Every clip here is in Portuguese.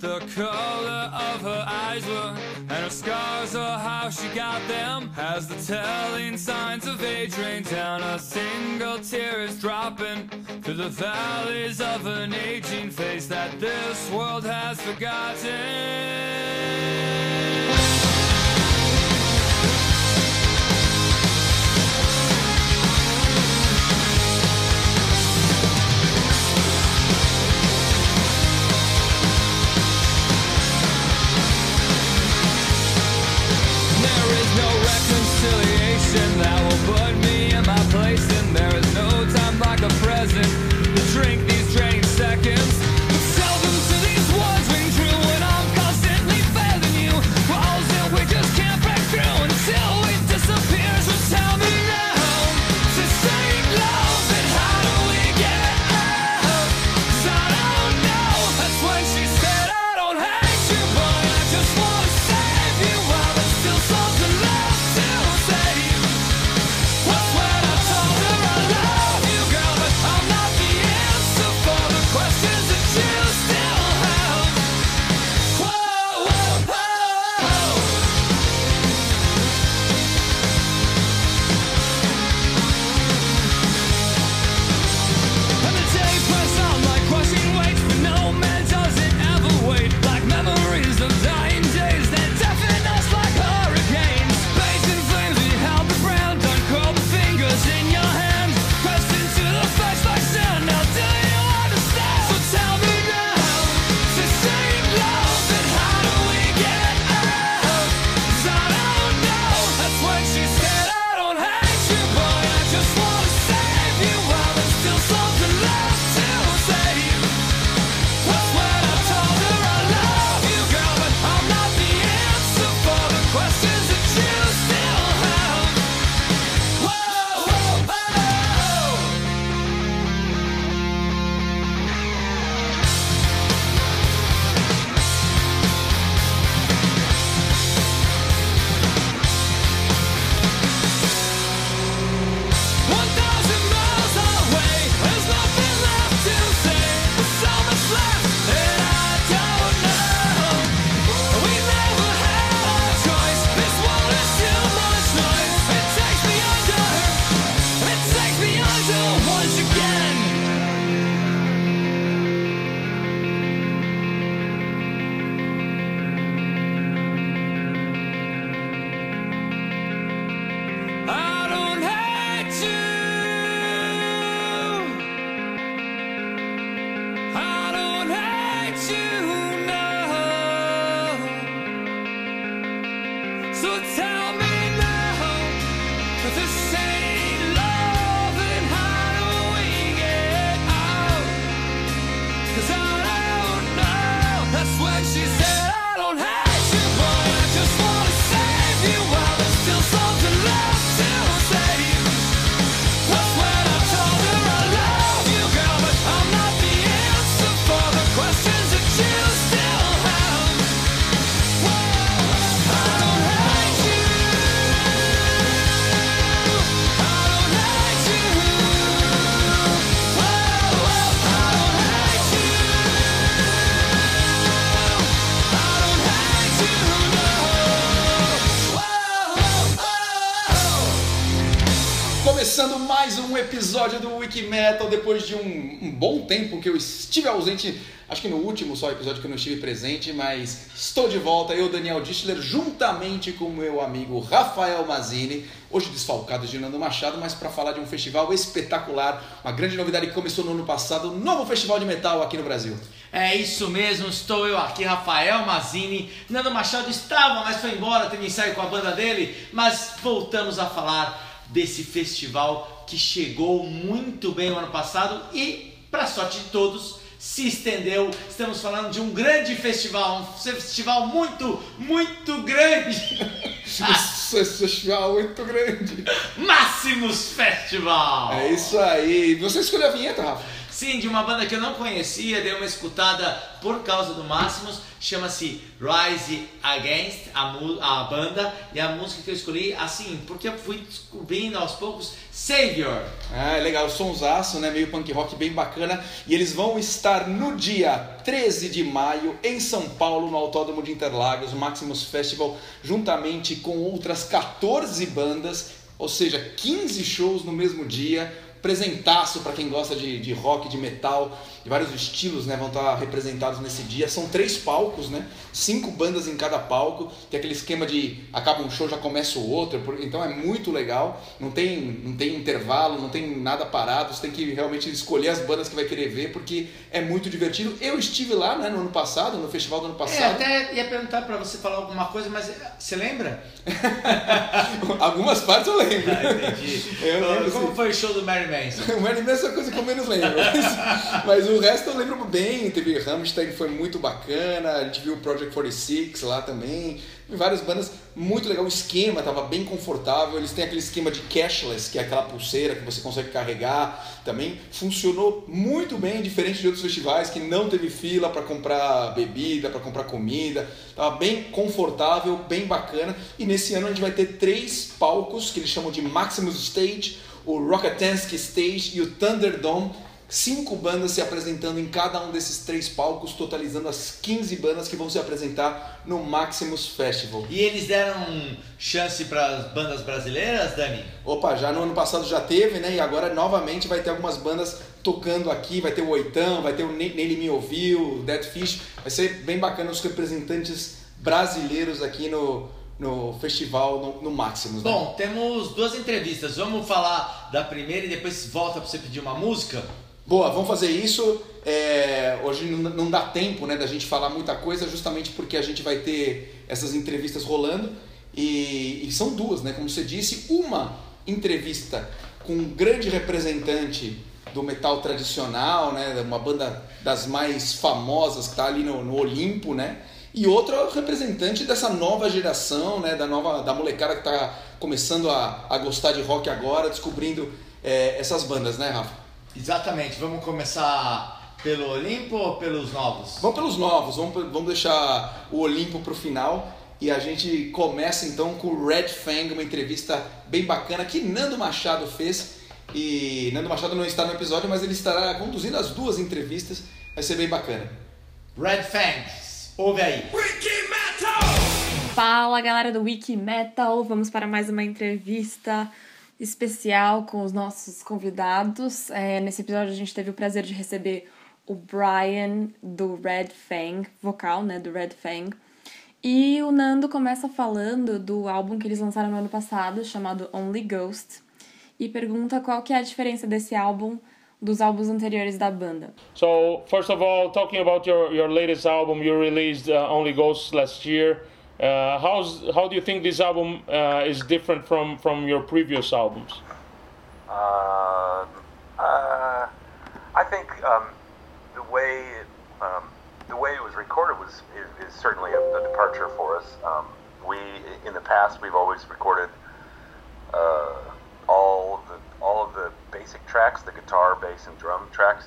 the color of her eyes were, and her scars or how she got them. As the telling signs of age rain down, a single tear is dropping through the valleys of an aging face that this world has forgotten. Reconciliation that will put me in my place, and there is no time like the present estive ausente, acho que no último só episódio que eu não estive presente, mas estou de volta, eu, Daniel Dischler, juntamente com meu amigo Rafael Mazini, hoje desfalcado de Nando Machado, mas para falar de um festival espetacular, uma grande novidade que começou no ano passado, um novo festival de metal aqui no Brasil. É isso mesmo, estou eu aqui, Rafael Mazini. Nando Machado estava, mas foi embora, teve ensaio com a banda dele. Mas voltamos a falar desse festival que chegou muito bem no ano passado e, para sorte de todos, se estendeu. Estamos falando de um grande festival, um festival muito, muito grande. Esse festival muito grande. Máximos Festival! É isso aí. Você escolheu a vinheta, Rafa? Sim, de uma banda que eu não conhecia, dei uma escutada por causa do Máximos, chama-se Rise Against, a, a banda, e a música que eu escolhi, assim, porque eu fui descobrindo aos poucos Savior. Ah, é legal, sonsaço, né? Meio punk rock bem bacana. E eles vão estar no dia 13 de maio em São Paulo, no Autódromo de Interlagos, o Maximus Festival, juntamente com outras 14 bandas, ou seja, 15 shows no mesmo dia. Presentaço para quem gosta de, de rock, de metal, de vários estilos, né? Vão estar representados nesse dia. São três palcos, né? Cinco bandas em cada palco. Tem aquele esquema de acaba um show, já começa o outro. Então é muito legal. Não tem, não tem intervalo, não tem nada parado. Você tem que realmente escolher as bandas que vai querer ver, porque é muito divertido. Eu estive lá né, no ano passado, no festival do ano É, passado. até ia perguntar pra você falar alguma coisa, mas você lembra? Algumas partes eu lembro. Ah, entendi. Eu lembro, Como sim. foi o show do Mary Manson? O Marilyn Manson é a coisa que eu menos lembro. Mas, mas o resto eu lembro bem. Teve Rammstein, foi muito bacana. A gente viu o Project 46 lá também. Várias bandas, muito legal. O esquema tava bem confortável. Eles têm aquele esquema de cashless, que é aquela pulseira que você consegue carregar também. Funcionou muito bem, diferente de outros festivais que não teve fila para comprar bebida, para comprar comida. Tava bem confortável, bem bacana. E nesse ano a gente vai ter três palcos que eles chamam de Maximus Stage o Rockatansky Stage e o Thunderdome. Cinco bandas se apresentando em cada um desses três palcos, totalizando as 15 bandas que vão se apresentar no Maximus Festival. E eles deram chance para as bandas brasileiras, Dani? Opa, já no ano passado já teve, né? E agora novamente vai ter algumas bandas tocando aqui. Vai ter o Oitão, vai ter o Ne- Nele Me Ouviu, o Dead Fish. Vai ser bem bacana os representantes brasileiros aqui no, no festival, no, no Maximus. né? Bom, temos duas entrevistas. Vamos falar da primeira e depois volta para você pedir uma música? Boa, vamos fazer isso. É, hoje não, dá tempo né, da gente falar muita coisa, justamente porque a gente vai ter essas entrevistas rolando. E, e são duas, né? Como você disse, uma entrevista com um grande representante do metal tradicional, né? Uma banda das mais famosas que está ali no, no Olimpo, né? E outra representante dessa nova geração, né? Da nova da molecada que está começando a, a gostar de rock agora, descobrindo é, essas bandas, né, Rafa? Exatamente. Vamos começar pelo Olimpo ou pelos novos? Vamos pelos novos, vamos, vamos deixar o Olimpo para o final e a gente começa então com o Red Fang, uma entrevista bem bacana que Nando Machado fez. E Nando Machado não está no episódio, mas ele estará conduzindo as duas entrevistas, vai ser bem bacana. Red Fangs. Ouve aí. Fala galera do Wiki Metal, vamos para mais uma entrevista especial com os nossos convidados. É, nesse episódio a gente teve o prazer de receber o Brian do Red Fang, vocal né, do Red Fang. E o Nando começa falando do álbum que eles lançaram no ano passado, chamado Only Ghost, e pergunta qual que é a diferença desse álbum dos álbuns anteriores da banda. So first of all, talking about your, your latest album, you released uh, Only Ghosts last year. Uh, how's how do you think this album uh, is different from from your previous albums? Uh, uh, I think um, the way um, the way it was recorded was is, is certainly a, a departure for us. Um, we in the past we've always recorded uh, all the all of the basic tracks, the guitar, bass, and drum tracks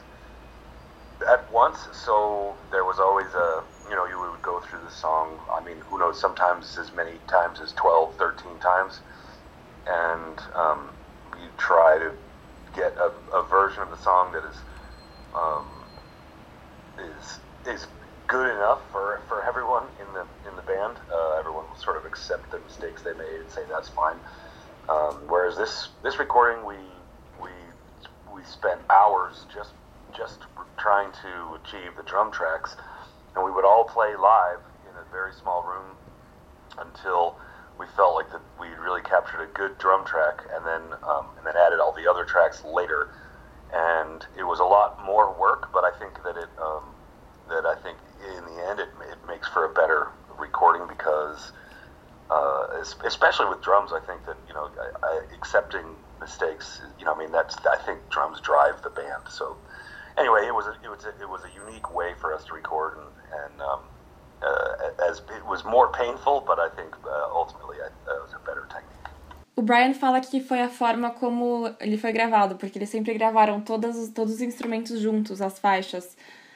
at once. So there was always a you know you would go through the song. I mean, who knows? Sometimes as many times as 12, 13 times, and um, you try to get a, a version of the song that is um, is is good enough for, for everyone in the in the band. Uh, everyone will sort of accept the mistakes they made and say that's fine. Um, whereas this this recording, we we we spent hours just just trying to achieve the drum tracks, and we would all play live in a very small room until we felt like that we really captured a good drum track, and then um, and then added all the other tracks later. And it was a lot more work, but I think that it um, that I think in the end it, it makes for a better recording because uh, especially with drums, I think that you know I, I, accepting mistakes. You know, I mean that's I think drums drive the band. So anyway, it was a, it was a, it was a unique way for us to record, and, and um, uh, as it was more painful, but I think uh, ultimately I, uh, was a better technique. O Brian fala que foi a forma como ele foi gravado, porque eles sempre gravaram todos, os- todos os instrumentos juntos, as faixas,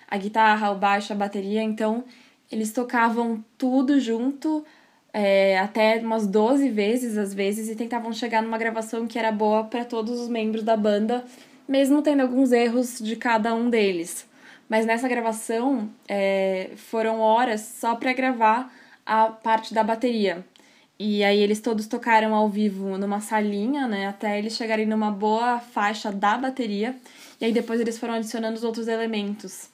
a guitarra, o baixo, a bateria, então eles tocavam tudo junto, é, até umas 12 vezes às vezes, e tentavam chegar numa gravação que era boa para todos os membros da banda, mesmo tendo alguns erros de cada um deles. Mas nessa gravação é, foram horas só para gravar a parte da bateria. E aí eles todos tocaram ao vivo numa salinha, né? Até eles chegarem numa boa faixa da bateria. E aí depois eles foram adicionando os outros elementos.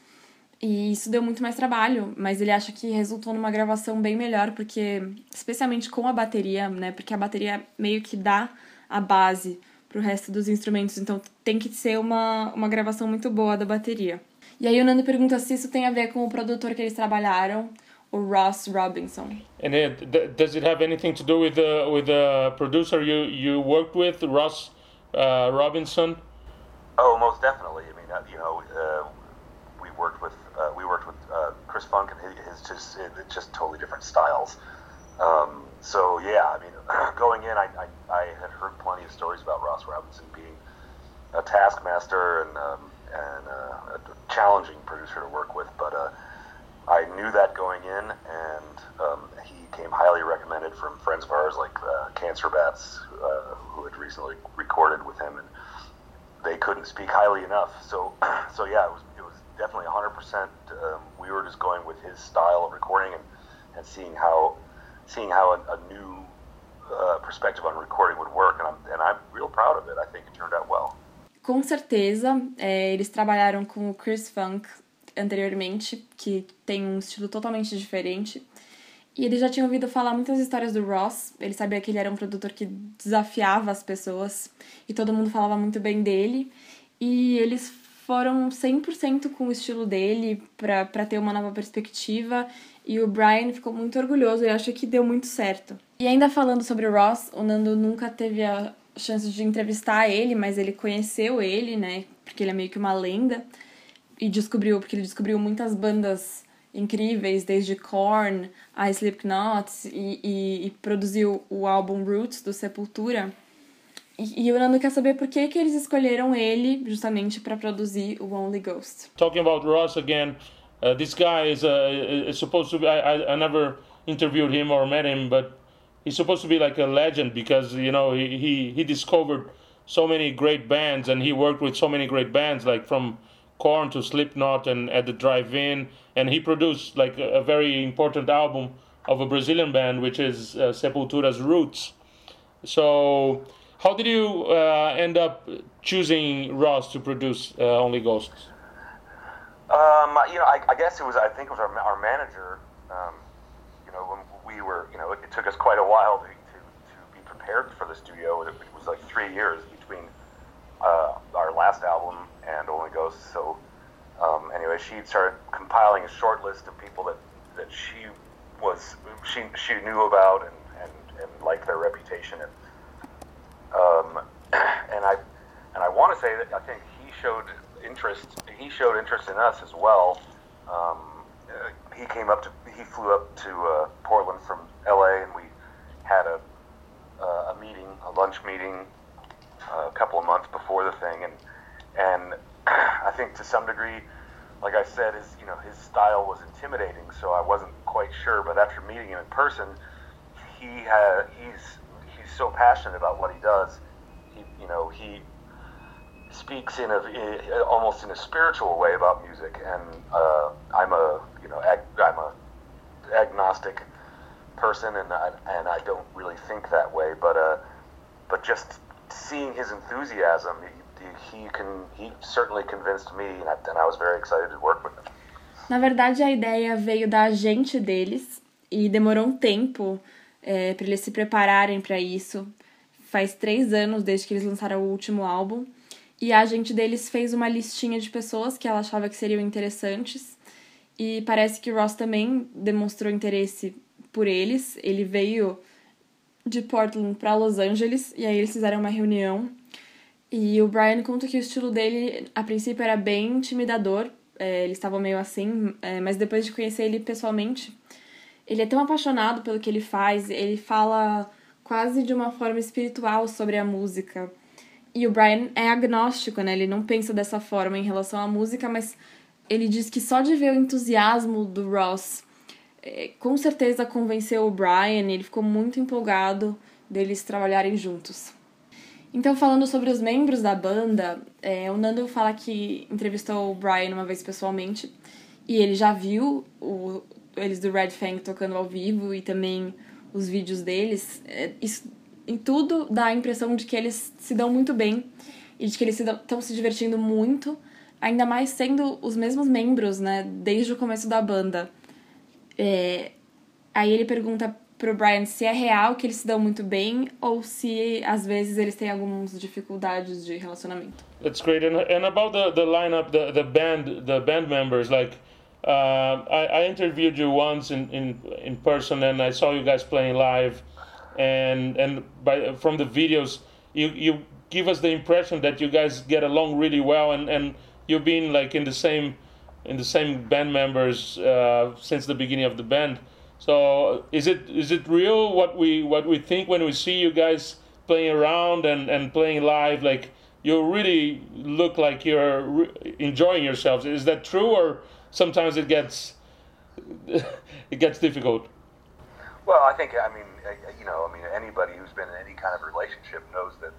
E isso deu muito mais trabalho, mas ele acha que resultou numa gravação bem melhor, porque, especialmente com a bateria, né? Porque a bateria meio que dá a base pro resto dos instrumentos, então tem que ser uma, uma gravação muito boa da bateria. E aí o Nando pergunta se isso tem a ver com o produtor que eles trabalharam, o Ross Robinson. And it, does it have anything to do with the with the producer you you worked with, Ross uh, Robinson? Oh, most definitely. I mean, uh, you know, uh, we worked with uh, we worked with uh, Chris Funk and his, his just it's just totally different styles. Um, so yeah, I mean, going in, I, I I had heard plenty of stories about Ross Robinson being a taskmaster and um, and uh, a challenging producer to work with, but uh, I knew that going in, and um, he came highly recommended from friends of ours like uh, Cancer Bats, uh, who had recently recorded with him, and they couldn't speak highly enough. So, so yeah, it was it was definitely 100. percent um, We were just going with his style of recording and, and seeing how seeing how a, a new uh, perspective on recording would work, and I'm and I'm real proud of it. I think it turned out well. Com certeza, é, eles trabalharam com o Chris Funk anteriormente, que tem um estilo totalmente diferente. E ele já tinha ouvido falar muitas histórias do Ross. Ele sabia que ele era um produtor que desafiava as pessoas e todo mundo falava muito bem dele. E eles foram 100% com o estilo dele para ter uma nova perspectiva. E o Brian ficou muito orgulhoso e acho que deu muito certo. E ainda falando sobre o Ross, o Nando nunca teve a chance de entrevistar ele, mas ele conheceu ele, né? Porque ele é meio que uma lenda. E descobriu, porque ele descobriu muitas bandas incríveis, desde Korn a Slipknot, e, e, e produziu o álbum Roots do Sepultura. E, e o Nando quer saber por que, que eles escolheram ele justamente para produzir o Only Ghost. Talking about Ross again, uh, this guy is uh, is supposed to be. I, I I never interviewed him or met him, but he's supposed to be like a legend because you know he he, he discovered so many great bands and he worked with so many great bands like from Korn to Slipknot and at the drive-in and he produced like a, a very important album of a Brazilian band which is uh, Sepultura's Roots. So how did you uh, end up choosing Ross to produce uh, Only Ghosts? Um, you know, I, I guess it was. I think it was our, our manager. Um, you know, when we were, you know, it, it took us quite a while to, to, to be prepared for the studio. It, it was like three years between uh, our last album and Only Ghosts. So, um, anyway, she started compiling a short list of people that, that she was she she knew about and, and, and liked their reputation and um, and I and I want to say that I think he showed interest. He showed interest in us as well. Um, uh, he came up to he flew up to uh, Portland from L.A. and we had a uh, a meeting, a lunch meeting, uh, a couple of months before the thing, and and I think to some degree, like I said, his you know his style was intimidating, so I wasn't quite sure. But after meeting him in person, he had he's he's so passionate about what he does. He you know he speaks in a i- almost in a spiritual way about music, and uh, I'm a you know ag- I'm a agnostic person, and I, and I don't really think that way, but uh, but just seeing his enthusiasm, he, he can he certainly convinced me, and I, and I was very excited to work with him. Na verdade, a ideia veio da agente deles e demorou um tempo é, para eles se prepararem para isso. Faz três anos desde que eles lançaram o último álbum. E a agente deles fez uma listinha de pessoas que ela achava que seriam interessantes. E parece que Ross também demonstrou interesse por eles. Ele veio de Portland para Los Angeles e aí eles fizeram uma reunião. E o Brian conta que o estilo dele, a princípio, era bem intimidador. É, eles estavam meio assim, é, mas depois de conhecer ele pessoalmente, ele é tão apaixonado pelo que ele faz. Ele fala quase de uma forma espiritual sobre a música. E o Brian é agnóstico, né? Ele não pensa dessa forma em relação à música, mas ele diz que só de ver o entusiasmo do Ross, é, com certeza convenceu o Brian, ele ficou muito empolgado deles trabalharem juntos. Então, falando sobre os membros da banda, é, o Nando fala que entrevistou o Brian uma vez pessoalmente e ele já viu o, eles do Red Fang tocando ao vivo e também os vídeos deles. É, isso, em tudo dá a impressão de que eles se dão muito bem e de que eles estão se, se divertindo muito, ainda mais sendo os mesmos membros, né, desde o começo da banda. É, aí ele pergunta pro Brian se é real que eles se dão muito bem ou se às vezes eles têm algumas dificuldades de relacionamento. That's great. And, and about the, the lineup, the, the band, the band members, like uh, I, I interviewed you once in, in, in person and I saw you guys playing live. And, and by, from the videos, you, you give us the impression that you guys get along really well and, and you've been like in the same in the same band members uh, since the beginning of the band. So is it is it real what we what we think when we see you guys playing around and, and playing live? Like you really look like you're re- enjoying yourselves. Is that true, or sometimes it gets it gets difficult? Well, I think I mean you know I mean anybody who's been in any kind of relationship knows that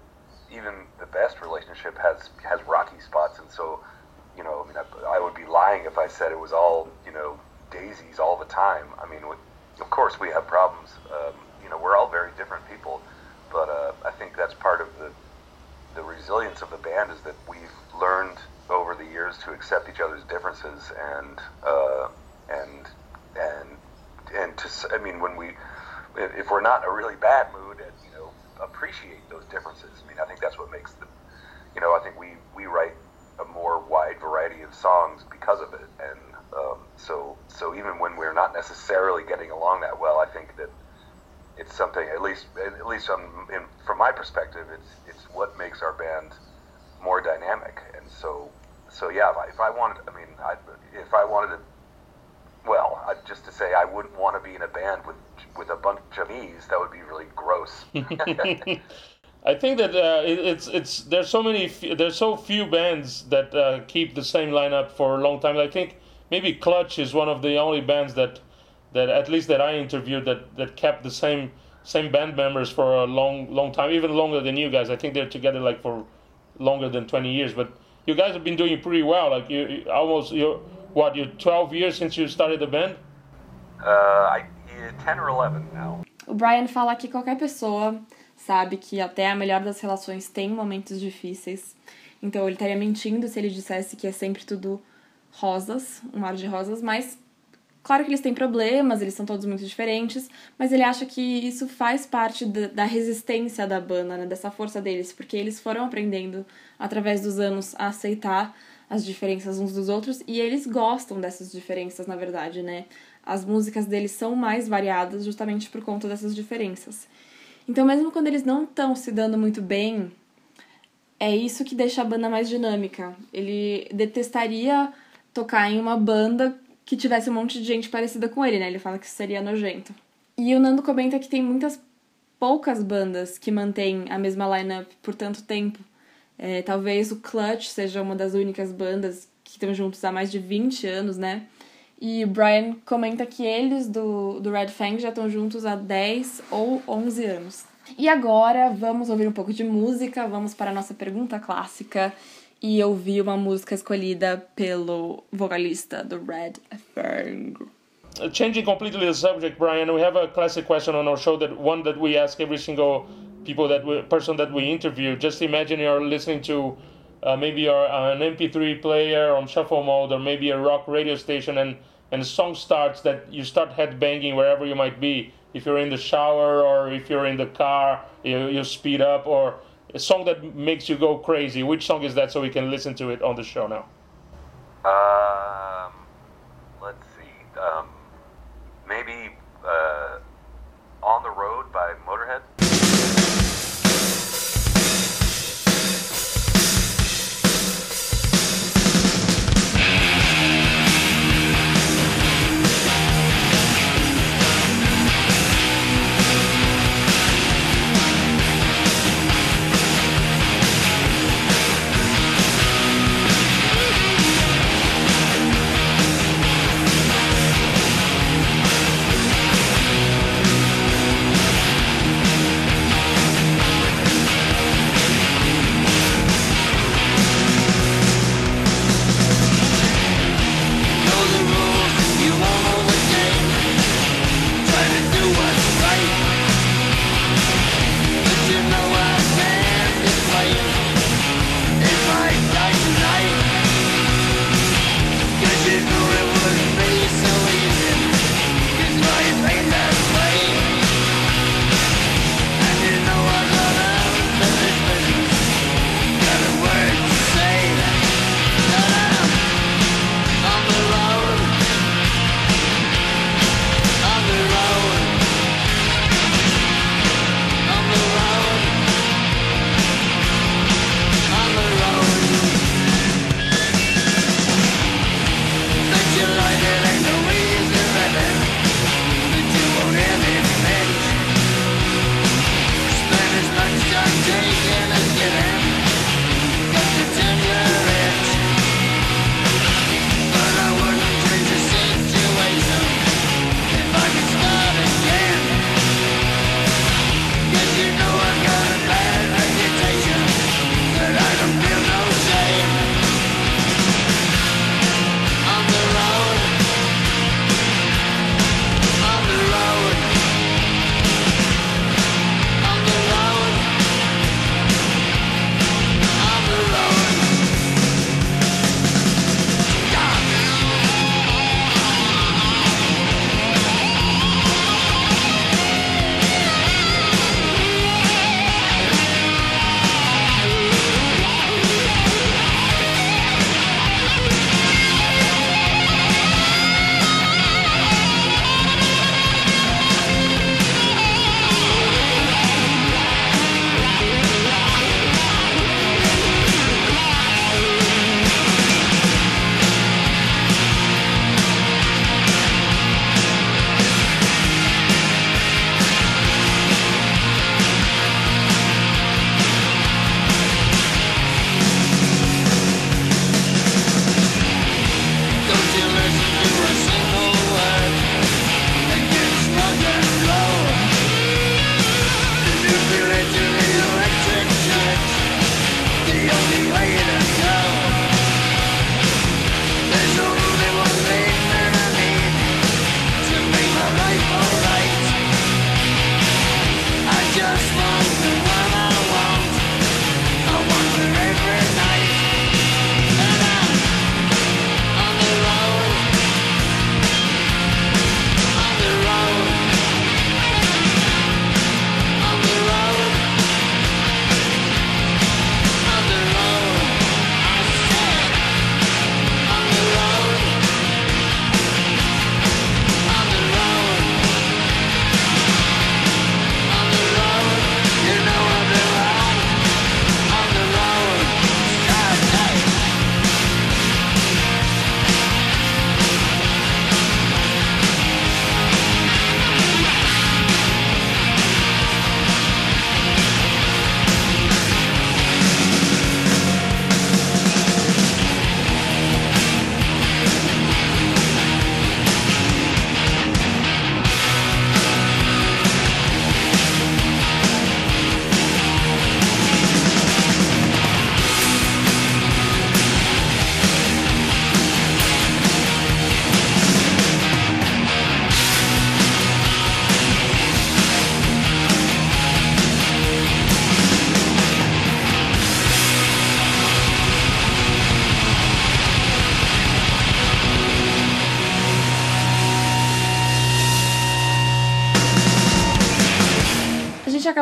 even the best relationship has has rocky spots, and so you know I mean I, I would be lying if I said it was all you know daisies all the time. I mean of course we have problems. Um, you know, we're all very different people, but uh, I think that's part of the the resilience of the band is that we've learned over the years to accept each other's differences and uh, and and and to I mean when we if we're not in a really bad mood and you know appreciate those differences. I mean I think that's what makes the you know I think we we write a more wide variety of songs because of it and um, so, so even when we're not necessarily getting along that well, I think that it's something. At least, at least on, in, from my perspective, it's it's what makes our band more dynamic. And so, so yeah, if I, if I wanted, I mean, I, if I wanted to, well, I, just to say, I wouldn't want to be in a band with with a bunch of me's. That would be really gross. I think that uh, it, it's it's there's so many there's so few bands that uh, keep the same lineup for a long time. I think maybe Clutch is one of the only bands that that at least that I interviewed that that kept the same same band members for a long long time, even longer than you guys. I think they're together like for longer than 20 years. But you guys have been doing pretty well. Like you, you almost you what you 12 years since you started the band. Uh, I, 10 or 11 now. O Brian fala que qualquer pessoa sabe que até a melhor das relações tem momentos difíceis. Então ele estaria mentindo se ele dissesse que é sempre tudo rosas, um mar de rosas, mas claro que eles têm problemas, eles são todos muito diferentes, mas ele acha que isso faz parte da resistência da banda, né, dessa força deles, porque eles foram aprendendo através dos anos a aceitar as diferenças uns dos outros e eles gostam dessas diferenças, na verdade, né? As músicas deles são mais variadas justamente por conta dessas diferenças. Então, mesmo quando eles não estão se dando muito bem, é isso que deixa a banda mais dinâmica. Ele detestaria tocar em uma banda que tivesse um monte de gente parecida com ele, né? Ele fala que isso seria nojento. E o Nando comenta que tem muitas poucas bandas que mantêm a mesma lineup por tanto tempo. É, talvez o Clutch seja uma das únicas bandas que estão juntos há mais de 20 anos, né? E Brian comenta que eles do, do Red Fang já estão juntos há 10 ou 11 anos. E agora vamos ouvir um pouco de música, vamos para a nossa pergunta clássica e ouvi uma música escolhida pelo vocalista do Red Fang. Uh, changing completely the subject, Brian, we have a classic question on our show that one that we ask every single people that we, person that we interview. Just imagine you're listening to uh, maybe uh, an MP3 player on shuffle mode or maybe a rock radio station and and the song starts that you start headbanging wherever you might be. If you're in the shower or if you're in the car, you, you speed up or a song that makes you go crazy. Which song is that so we can listen to it on the show now? Um, let's see. Um, maybe uh, On the Road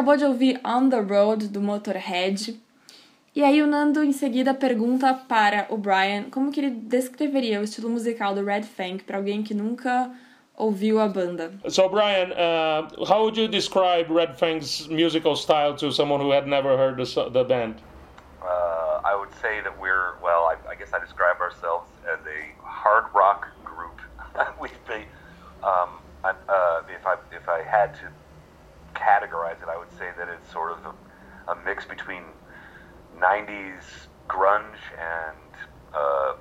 acabou de ouvir On the Road do Motorhead. E aí o Nando em seguida pergunta para o Brian como que ele descreveria o estilo musical do Red Fang para alguém que nunca ouviu a banda. So, Brian, uh, how would you describe Red Fang's musical style to someone who had never heard the, the band? Uh, I would say that we're well. I, I guess I describe ourselves as a hard rock group. we be, um, I, uh, if I if I had to categorize it, I would say that it's sort of a, a mix between '90s grunge and uh,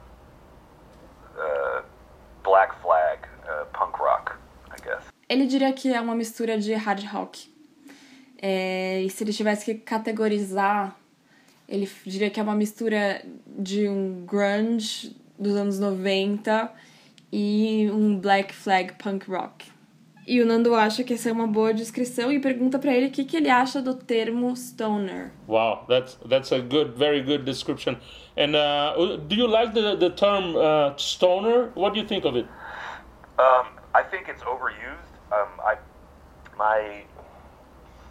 uh, Black Flag uh, punk rock. I guess. Ele diria que é uma mistura de hard rock. É, e se ele tivesse que categorizar, ele diria que é uma mistura de um grunge dos anos 90 e um black flag punk rock. E o Nando acha que essa é uma boa descrição e pergunta pra ele o que, que ele acha do termo stoner. Wow, that's that's a good, very good description. And uh, do you like the the term uh, stoner? What do you think of it? Um, I think it's overused. Um, I my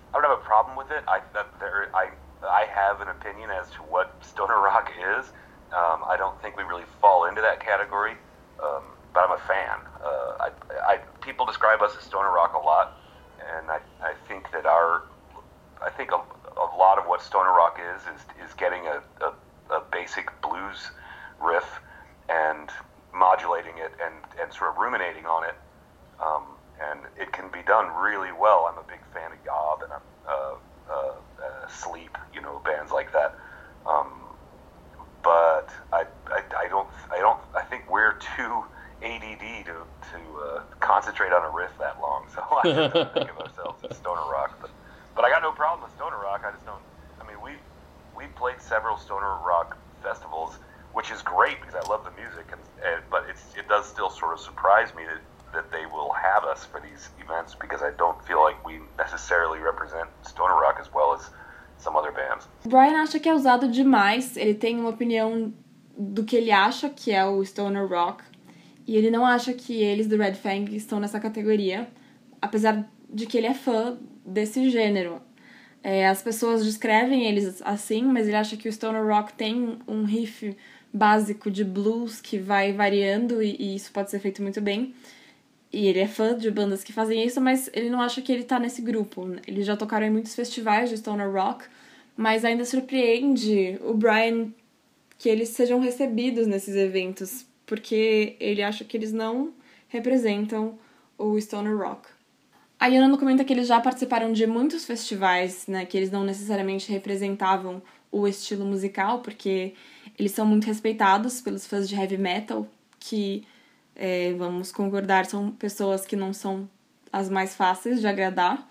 I don't have a problem with it. I that there I I have an opinion as to what stoner rock is. Um, I don't think we really fall into that category, um, but I'm a fan. Uh, I, I people describe us as stoner rock a lot, and I, I think that our I think a, a lot of what stoner rock is is is getting a, a, a basic blues riff and modulating it and, and sort of ruminating on it. Um, and it can be done really well. I'm a big fan of Yob and uh, uh, uh, Sleep, you know, bands like that. Um, but I, I, I don't I don't I think we're too ADD to to uh, concentrate on a riff that long. So I just think of ourselves as stoner rock. But but I got no problem with stoner rock. I just don't. I mean, we we played several stoner rock festivals, which is great because I love the music. And, and but it's it does still sort of surprise me that that they will have us for these events because I don't feel like we necessarily represent stoner rock as well as some other bands. Brian acha que é usado demais, ele tem uma opinião do que ele acha que é o stoner rock, e ele não acha que eles do Red Fang estão nessa categoria, apesar de que ele é fã desse gênero. É, as pessoas descrevem eles assim, mas ele acha que o stoner rock tem um riff básico de blues que vai variando e, e isso pode ser feito muito bem. E ele é fã de bandas que fazem isso, mas ele não acha que ele tá nesse grupo. Eles já tocaram em muitos festivais de stoner rock, mas ainda surpreende o Brian que eles sejam recebidos nesses eventos, porque ele acha que eles não representam o stoner rock. A Yonano comenta que eles já participaram de muitos festivais, né, que eles não necessariamente representavam o estilo musical, porque eles são muito respeitados pelos fãs de heavy metal, que, é, vamos concordar, são pessoas que não são as mais fáceis de agradar.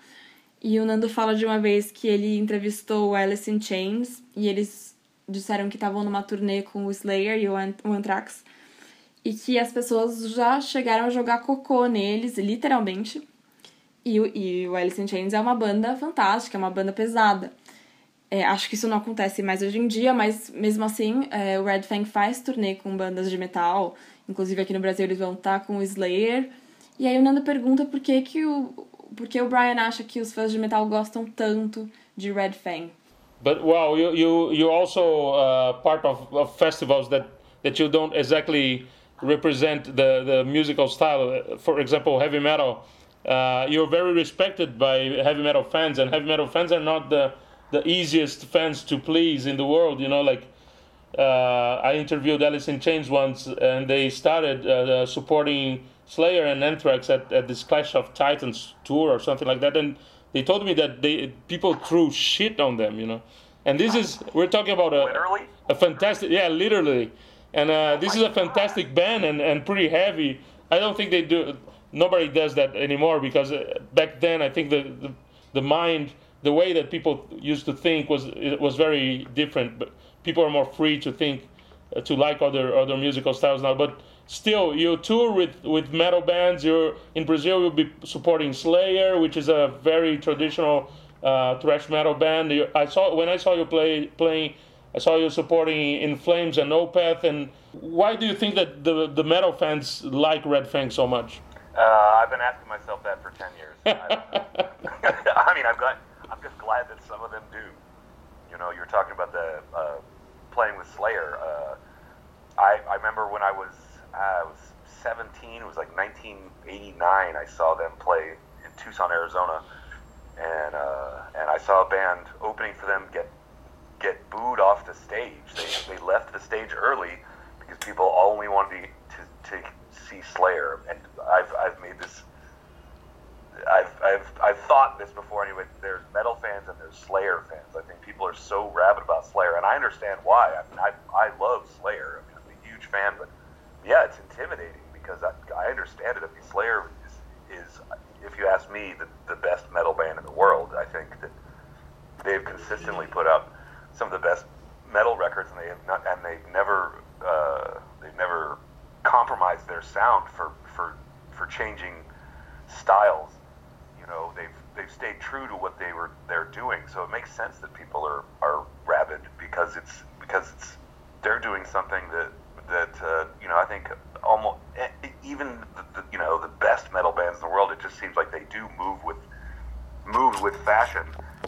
E o Nando fala de uma vez que ele entrevistou o Alice in Chains e eles disseram que estavam numa turnê com o Slayer e o Ant- o Anthrax e que as pessoas já chegaram a jogar cocô neles, literalmente. E, e o Alice in Chains é uma banda fantástica, é uma banda pesada. É, acho que isso não acontece mais hoje em dia, mas mesmo assim, é, o Red Fang faz turnê com bandas de metal. Inclusive aqui no Brasil eles vão estar com o Slayer. E aí o Nando pergunta por que, que o, por que o Brian acha que os fãs de metal gostam tanto de Red Fang. But wow, you you you also uh, part of, of festivals that that you don't exactly represent the the musical style. For example, heavy metal. Uh, you're very respected by heavy metal fans, and heavy metal fans are not the the easiest fans to please in the world. You know, like uh, I interviewed Alice in Chains once, and they started uh, supporting Slayer and Anthrax at, at this Clash of Titans tour or something like that, and they told me that they people threw shit on them, you know. And this is we're talking about a Literally? a fantastic yeah literally, and uh, this is a fantastic band and, and pretty heavy. I don't think they do nobody does that anymore because uh, back then I think the, the the mind the way that people used to think was it was very different. But people are more free to think uh, to like other other musical styles now. But still, you tour with with metal bands. You're in Brazil. You'll be supporting Slayer, which is a very traditional uh, thrash metal band. I saw when I saw you play playing. I saw you supporting In Flames and Opeth. And why do you think that the the metal fans like Red Fang so much? Uh, I've been asking myself that for ten years. I. Mean, I'm glad. I'm just glad that some of them do. You know, you're talking about the uh, playing with Slayer. Uh, I I remember when I was uh, I was 17. It was like 1989. I saw them play in Tucson, Arizona, and uh, and I saw a band opening for them get get booed off the stage. They they left the stage early because people only wanted to to, to see Slayer. And I've I've made this. I've, I've, I've thought this before anyway. There's metal fans and there's Slayer fans. I think people are so rabid about Slayer, and I understand why. I mean, I, I love Slayer. I mean, I'm a huge fan, but yeah, it's intimidating because I, I understand it. I mean, Slayer is, is, if you ask me, the, the best metal band in the world. I think that they've consistently put up some of the best metal records, and they have not, and they've never, uh, they've never compromised their sound for, for, for changing styles. You know, they've they've stayed true to what they were they're doing. So it makes sense that people are, are rabid because it's because it's they're doing something that that uh, you know I think almost even the, the, you know the best metal bands in the world. It just seems like they do move with move with fashion,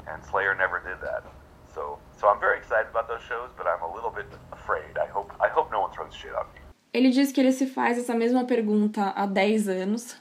and Slayer never did that. So so I'm very excited about those shows, but I'm a little bit afraid. I hope I hope no one throws shit on me. Ele diz que ele se faz essa mesma pergunta há 10 anos,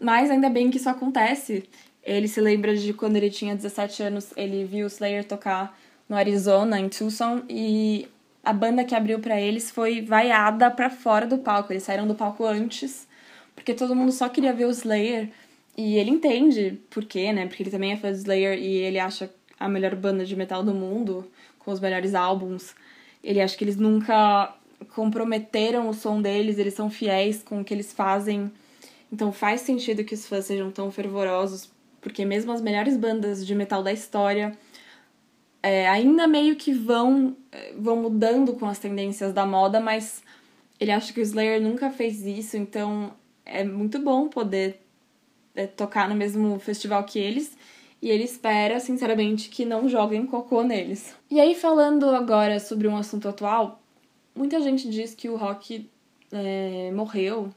mas ainda bem que isso acontece. Ele se lembra de quando ele tinha 17 anos, ele viu o Slayer tocar no Arizona, em Tucson, e a banda que abriu para eles foi vaiada para fora do palco. Eles saíram do palco antes, porque todo mundo só queria ver o Slayer. E ele entende por quê, né? Porque ele também é fã do Slayer e ele acha a melhor banda de metal do mundo, com os melhores álbuns. Ele acha que eles nunca comprometeram o som deles, eles são fiéis com o que eles fazem. Então faz sentido que os fãs sejam tão fervorosos, porque mesmo as melhores bandas de metal da história é, ainda meio que vão, vão mudando com as tendências da moda, mas ele acha que o Slayer nunca fez isso, então é muito bom poder é, tocar no mesmo festival que eles. E ele espera, sinceramente, que não joguem cocô neles. E aí, falando agora sobre um assunto atual, muita gente diz que o rock é, morreu,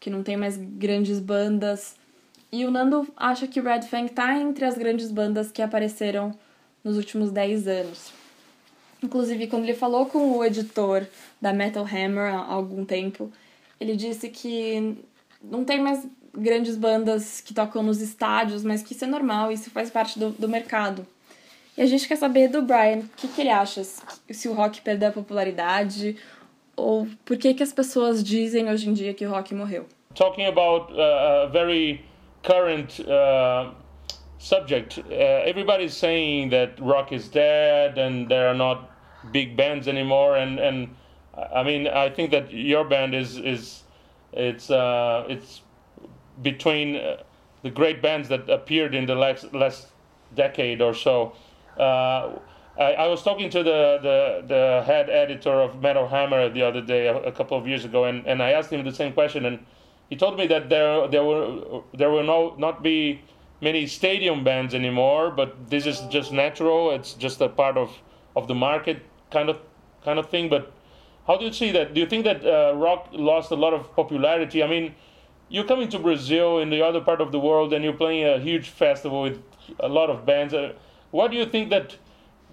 que não tem mais grandes bandas. E o Nando acha que o Red Fang tá entre as grandes bandas que apareceram nos últimos 10 anos. Inclusive, quando ele falou com o editor da Metal Hammer há algum tempo, ele disse que não tem mais grandes bandas que tocam nos estádios, mas que isso é normal, isso faz parte do, do mercado. E a gente quer saber do Brian, o que, que ele acha, se o rock perdeu a popularidade, ou por que, que as pessoas dizem hoje em dia que o rock morreu. Talking about uh, a very current uh, subject, uh, everybody's saying that rock is dead and there are not big bands anymore, and, and I mean, I think that your band is, is it's, uh, it's between uh, the great bands that appeared in the last, last decade or so. Uh, I, I, was talking to the, the, the head editor of Metal Hammer the other day, a, a, couple of years ago, and, and I asked him the same question, and he told me that there there will there will no, not be many stadium bands anymore, but this is just natural. It's just a part of, of the market kind of kind of thing. But how do you see that? Do you think that uh, rock lost a lot of popularity? I mean, you're coming to Brazil in the other part of the world, and you're playing a huge festival with a lot of bands. Uh, why do you think that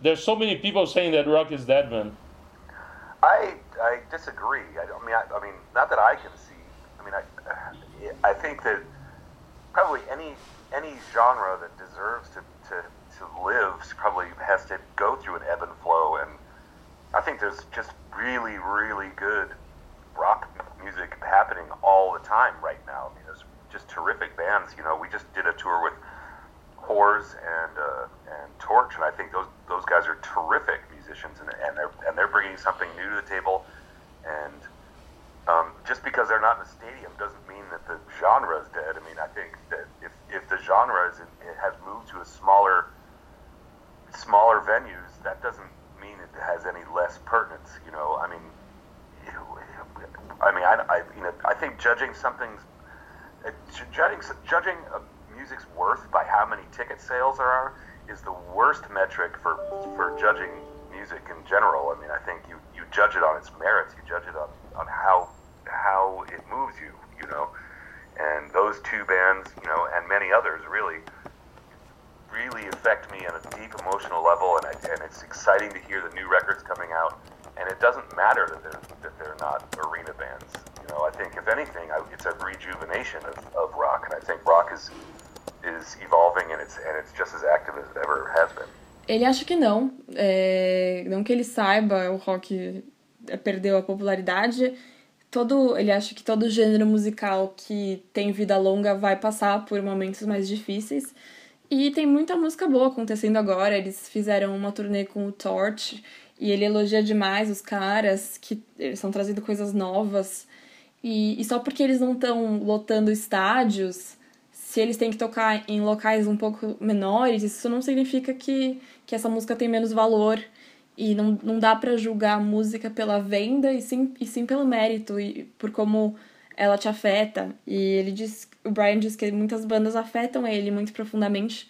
there's so many people saying that rock is dead, man? I I disagree. I, I mean, I, I, mean, not that I can see. I mean, I I think that probably any any genre that deserves to, to, to live probably has to go through an ebb and flow. And I think there's just really, really good rock music happening all the time right now. I mean, there's just terrific bands. You know, we just did a tour with Whores and uh, and Torch, and I think those those guys are terrific musicians, and, and they're and they're bringing something new to the table. And um, just because they're not in a stadium doesn't mean that the genre is dead. I mean, I think that if, if the genre is it has moved to a smaller smaller venues, that doesn't mean it has any less pertinence. You know, I mean, I mean, I, I you know, I think judging something's uh, judging judging a music's worth by how many ticket sales there are is the worst metric for for judging music in general. I mean, I think you you judge it on its merits. You judge it on on how how it moves you. You know, and those two bands, you know, and many others really really affect me on a deep emotional level, and, I, and it's exciting to hear the new records coming out. And it doesn't matter that they're that they're not arena bands. You know, I think if anything, I, it's a rejuvenation of, of rock, and I think rock is is evolving and it's and it's just as active as it ever has been. Ele acha que não. É, não que ele saiba, o rock perdeu a popularidade. Todo, ele acha que todo gênero musical que tem vida longa vai passar por momentos mais difíceis. E tem muita música boa acontecendo agora. Eles fizeram uma turnê com o Torch e ele elogia demais os caras, que estão trazendo coisas novas. E, e só porque eles não estão lotando estádios, se eles têm que tocar em locais um pouco menores, isso não significa que, que essa música tem menos valor. E não, não dá para julgar a música pela venda e sim, e sim pelo mérito e por como ela te afeta. E ele diz, o Brian diz que muitas bandas afetam ele muito profundamente.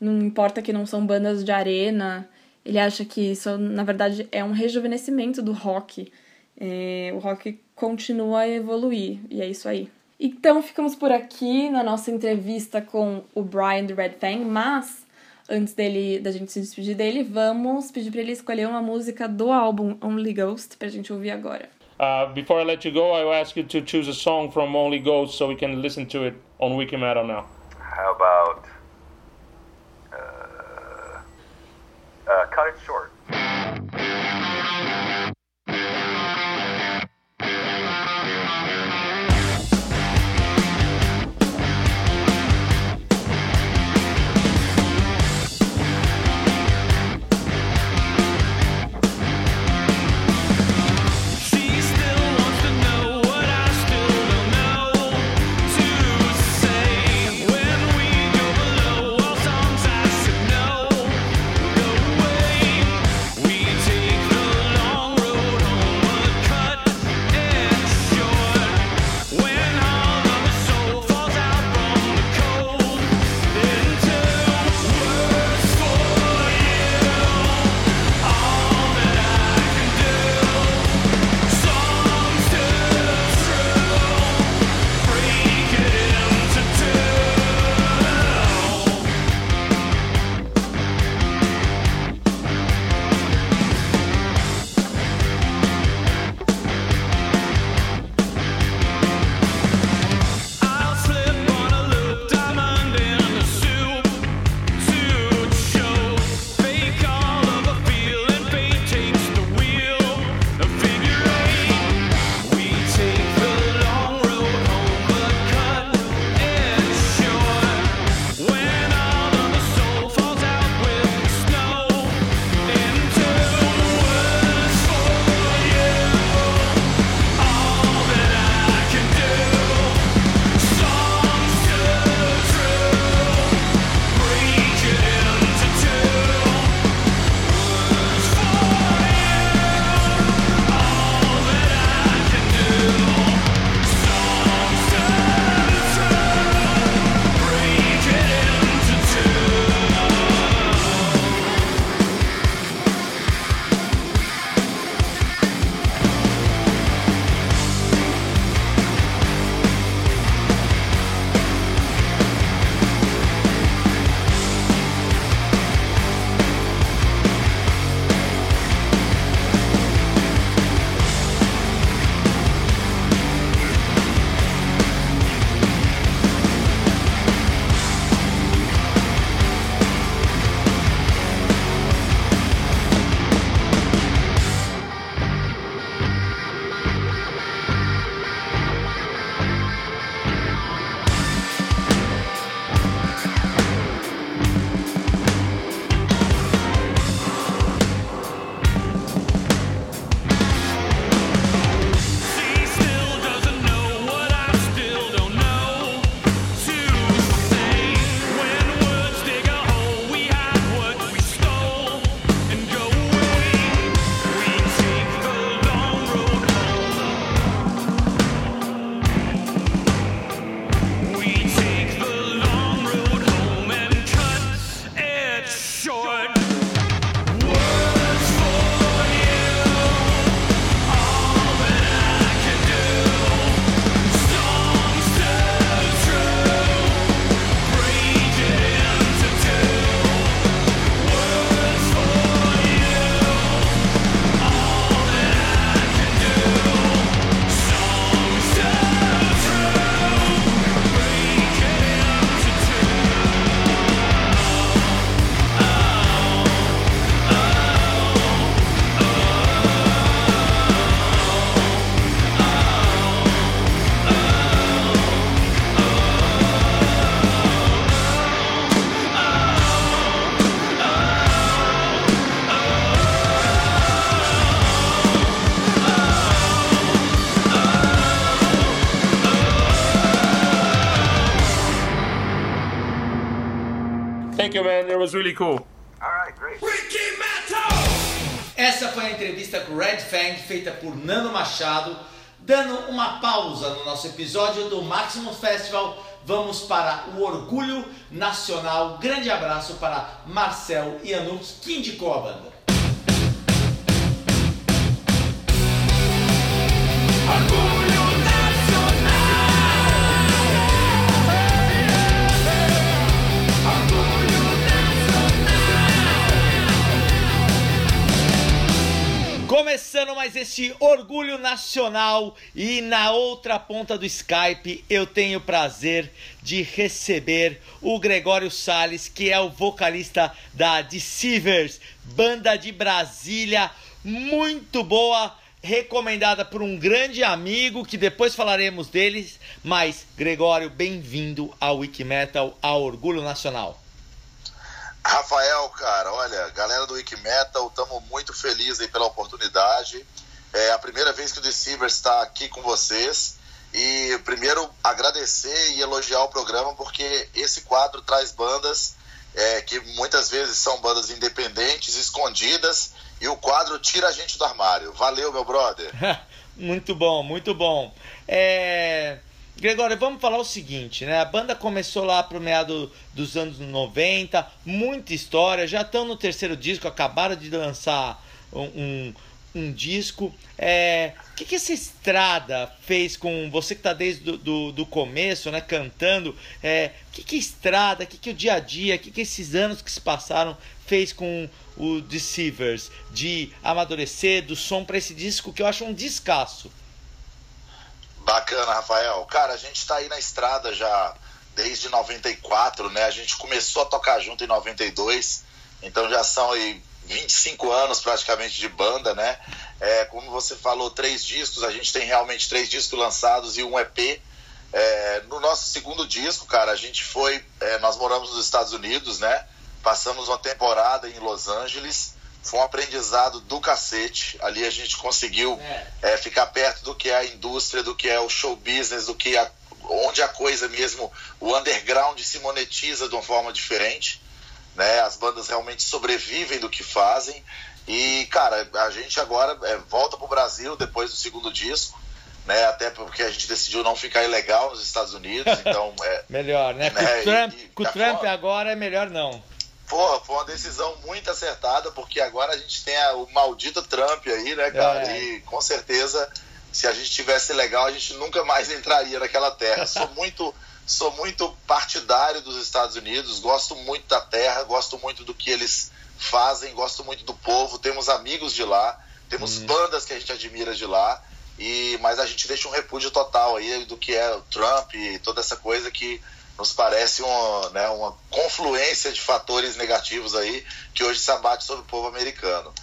Não importa que não são bandas de arena. Ele acha que isso, na verdade, é um rejuvenescimento do rock. É, o rock continua a evoluir, e é isso aí. Então, ficamos por aqui na nossa entrevista com o Brian do Red Fang, mas antes dele, da gente se despedir dele, vamos pedir para ele escolher uma música do álbum Only Ghost pra gente ouvir agora. Uh, before I let you go, I will ask you to choose a song from Only Ghost so we can listen to it on Wiki Metal now. How about uh, cut it short? Was really cool. All right, great. Essa foi a entrevista com o Red Fang, feita por Nando Machado. Dando uma pausa no nosso episódio do Maximus Festival, vamos para o Orgulho Nacional. Grande abraço para Marcel Ianuk, que indicou a banda. Começando mais este Orgulho Nacional e na outra ponta do Skype eu tenho o prazer de receber o Gregório Sales, que é o vocalista da Deceivers, banda de Brasília, muito boa, recomendada por um grande amigo que depois falaremos deles, mas Gregório, bem-vindo ao Wikimetal, ao Orgulho Nacional. Rafael, cara, olha, galera do Wiki Metal, estamos muito felizes aí pela oportunidade. É a primeira vez que o Deceiver está aqui com vocês. E primeiro agradecer e elogiar o programa, porque esse quadro traz bandas é, que muitas vezes são bandas independentes, escondidas, e o quadro tira a gente do armário. Valeu, meu brother. muito bom, muito bom. É... Gregório, vamos falar o seguinte, né? A banda começou lá pro meado dos anos 90, muita história, já estão no terceiro disco, acabaram de lançar um, um, um disco. É, o que, que essa estrada fez com você que está desde do, do, do, começo, né, cantando? É, o que, que a estrada, o que, que o dia a dia, o que, que esses anos que se passaram fez com o Deceivers de amadurecer do som para esse disco que eu acho um descasso? Bacana, Rafael. Cara, a gente tá aí na estrada já desde 94, né? A gente começou a tocar junto em 92, então já são aí 25 anos praticamente de banda, né? É, como você falou, três discos, a gente tem realmente três discos lançados e um EP. É, no nosso segundo disco, cara, a gente foi. É, nós moramos nos Estados Unidos, né? Passamos uma temporada em Los Angeles foi um aprendizado do cacete. Ali a gente conseguiu é. É, ficar perto do que é a indústria, do que é o show business, do que a, onde a coisa mesmo, o underground se monetiza de uma forma diferente. Né? As bandas realmente sobrevivem do que fazem. E, cara, a gente agora é, volta pro Brasil depois do segundo disco. Né, até porque a gente decidiu não ficar ilegal nos Estados Unidos, então é melhor, né? né? Com o Trump, com Trump agora é melhor não. Porra, foi uma decisão muito acertada, porque agora a gente tem a, o maldito Trump aí, né, cara? É. E com certeza, se a gente tivesse legal, a gente nunca mais entraria naquela terra. Sou muito, sou muito partidário dos Estados Unidos, gosto muito da terra, gosto muito do que eles fazem, gosto muito do povo, temos amigos de lá, temos hum. bandas que a gente admira de lá. E, mas a gente deixa um repúdio total aí do que é o Trump e toda essa coisa que nos parece uma, né, uma confluência de fatores negativos aí que hoje se abate sobre o povo americano.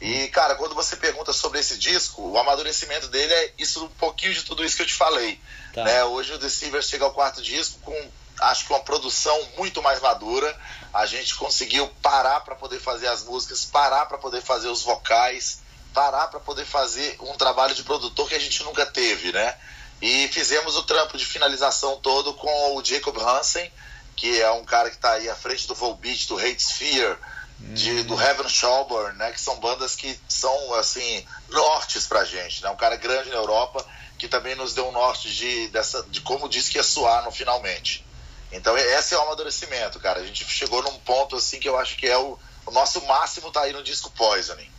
E, cara, quando você pergunta sobre esse disco, o amadurecimento dele é isso um pouquinho de tudo isso que eu te falei. Tá. Né? Hoje o Deceiver chega ao quarto disco com, acho que uma produção muito mais madura. A gente conseguiu parar para poder fazer as músicas, parar para poder fazer os vocais, parar para poder fazer um trabalho de produtor que a gente nunca teve, né? E fizemos o trampo de finalização todo com o Jacob Hansen, que é um cara que está aí à frente do Volbeat, do Hate Sphere, de, do Heaven Shelburne, né? Que são bandas que são, assim, nortes pra gente, né? Um cara grande na Europa que também nos deu um norte de, dessa, de como disse que ia soar no finalmente. Então esse é o amadurecimento, cara. A gente chegou num ponto, assim, que eu acho que é o, o nosso máximo tá aí no disco Poisoning.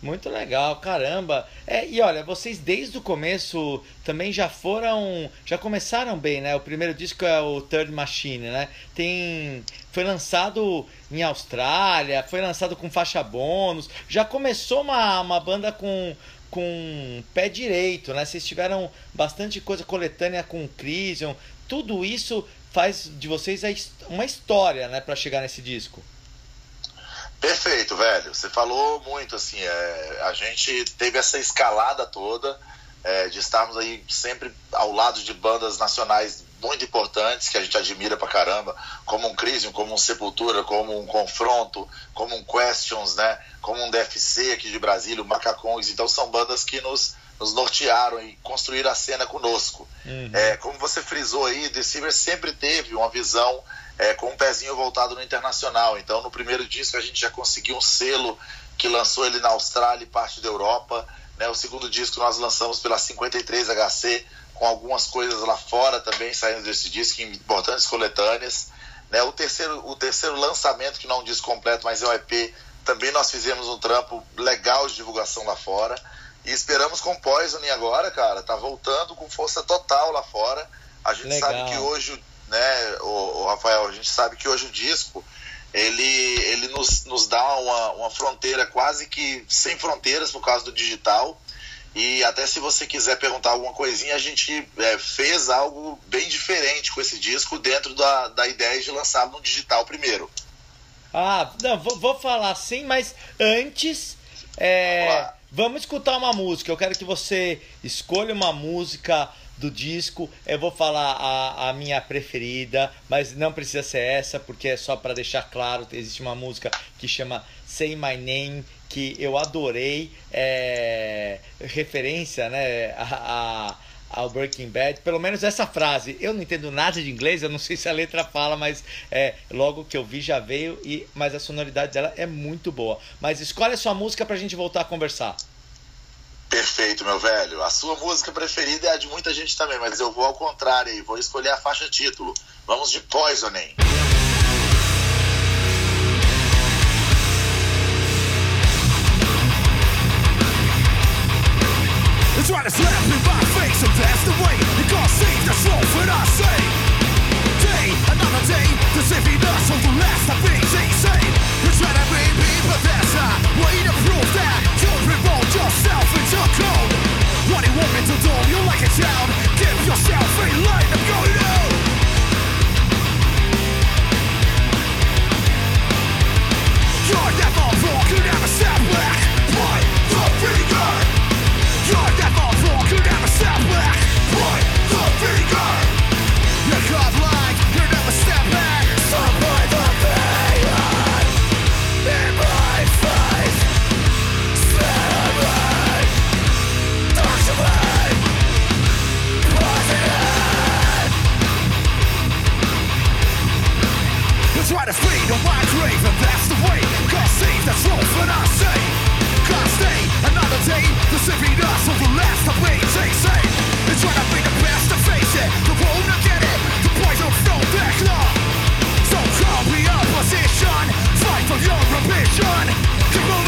Muito legal, caramba. É, e olha, vocês desde o começo também já foram, já começaram bem, né? O primeiro disco é o Third Machine, né? Tem foi lançado em Austrália, foi lançado com faixa bônus, já começou uma, uma banda com com pé direito, né? Vocês tiveram bastante coisa coletânea com Crisium, tudo isso faz de vocês uma história, né, para chegar nesse disco. Perfeito, velho. Você falou muito, assim, é, a gente teve essa escalada toda é, de estarmos aí sempre ao lado de bandas nacionais muito importantes que a gente admira pra caramba, como um Crisium, como um Sepultura, como um Confronto, como um Questions, né? Como um DFC aqui de Brasília, o Macacões. Então são bandas que nos, nos nortearam e construíram a cena conosco. Uhum. É, como você frisou aí, Deceiver sempre teve uma visão é, com um pezinho voltado no internacional. Então, no primeiro disco, a gente já conseguiu um selo que lançou ele na Austrália e parte da Europa. Né? O segundo disco nós lançamos pela 53HC, com algumas coisas lá fora também saindo desse disco, importantes coletâneas. Né? O, terceiro, o terceiro lançamento, que não é um disco completo, mas é um EP, também nós fizemos um trampo legal de divulgação lá fora. E esperamos com Poison agora, cara, tá voltando com força total lá fora. A gente Legal. sabe que hoje, né, o, Rafael, a gente sabe que hoje o disco ele, ele nos, nos dá uma, uma fronteira quase que sem fronteiras por causa do digital. E até se você quiser perguntar alguma coisinha, a gente é, fez algo bem diferente com esse disco dentro da, da ideia de lançá-lo no digital primeiro. Ah, não, vou, vou falar sim, mas antes. é, Vamos vamos escutar uma música. Eu quero que você escolha uma música do disco. Eu vou falar a, a minha preferida, mas não precisa ser essa, porque é só para deixar claro. Existe uma música que chama Say My Name, que eu adorei. É, referência, né? A, a- ao Breaking Bad, pelo menos essa frase. Eu não entendo nada de inglês, eu não sei se a letra fala, mas é, logo que eu vi já veio, e mas a sonoridade dela é muito boa. Mas escolhe a sua música pra gente voltar a conversar. Perfeito, meu velho. A sua música preferida é a de muita gente também, mas eu vou ao contrário aí, vou escolher a faixa título. Vamos de Poisoning. They try to slap in my face the way You can't see the truth when I say Day, another day Deceiving us last being insane You try to me, but that's a way to prove that like a child Give yourself a line and that's the way. God I say God stay. Another day last to be the best to face it. The won't get it. The long So call opposition Fight for your ambition. Keep moving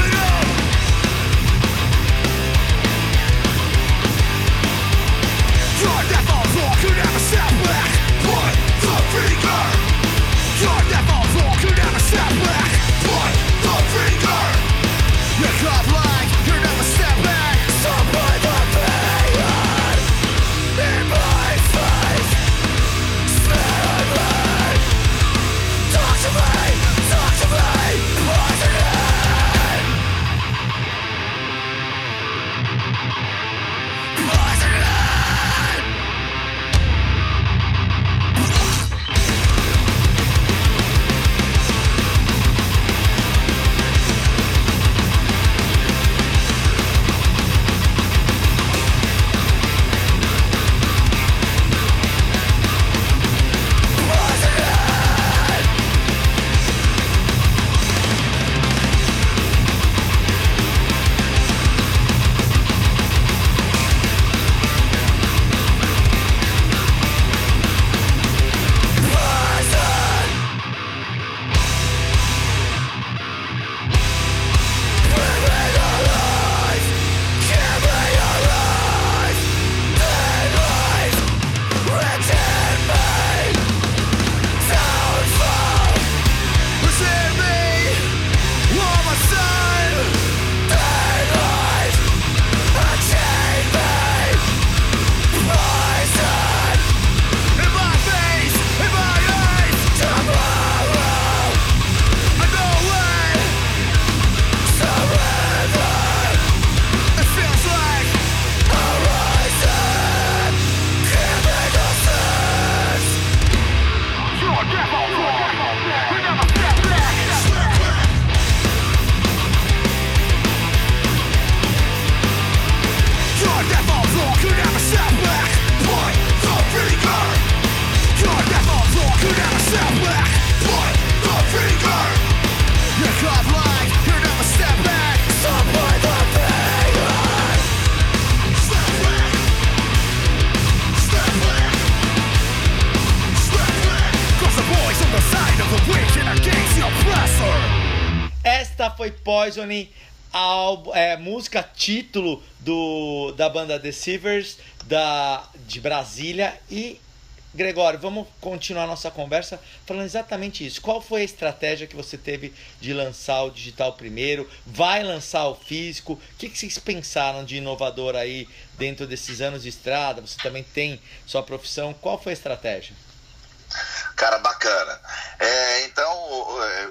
Poisoning, álbum, é, música título do, da banda Deceivers da, de Brasília. E, Gregório, vamos continuar nossa conversa falando exatamente isso. Qual foi a estratégia que você teve de lançar o digital primeiro? Vai lançar o físico? O que, que vocês pensaram de inovador aí dentro desses anos de estrada? Você também tem sua profissão. Qual foi a estratégia? Cara, bacana. É, então,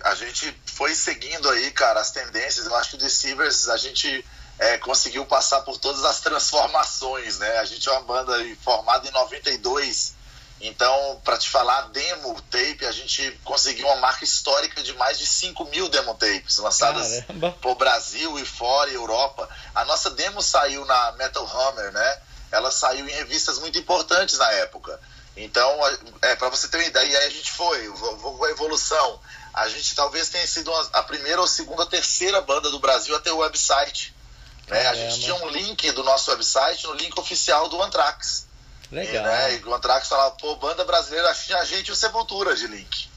a gente foi seguindo aí, cara, as tendências. Eu acho que o Deceivers, a gente é, conseguiu passar por todas as transformações, né? A gente é uma banda formada em 92. Então, para te falar, demo tape, a gente conseguiu uma marca histórica de mais de 5 mil demo tapes lançadas Caramba. por Brasil e fora, e Europa. A nossa demo saiu na Metal Hammer, né? Ela saiu em revistas muito importantes na época. Então, é, para você ter uma ideia, e aí a gente foi, com a evolução. A gente talvez tenha sido a primeira ou segunda, terceira banda do Brasil a ter o website. Né? A gente tinha um link do nosso website no link oficial do Anthrax. Legal. E, né, e o Anthrax falava, pô, banda brasileira, a gente e o Sepultura de link.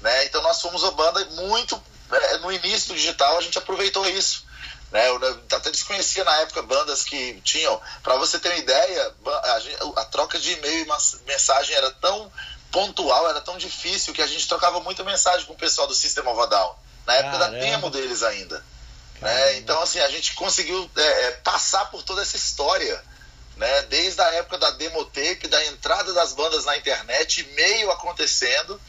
Né? Então nós fomos uma banda muito. é, no início do digital a gente aproveitou isso. Né? Eu até desconhecia na época bandas que tinham. Para você ter uma ideia, a, a troca de e-mail e mensagem era tão pontual, era tão difícil que a gente trocava muita mensagem com o pessoal do System of Down. Na época Caramba. da demo deles ainda. Né? Então, assim, a gente conseguiu é, é, passar por toda essa história, né? Desde a época da demotape, da entrada das bandas na internet, e-mail acontecendo,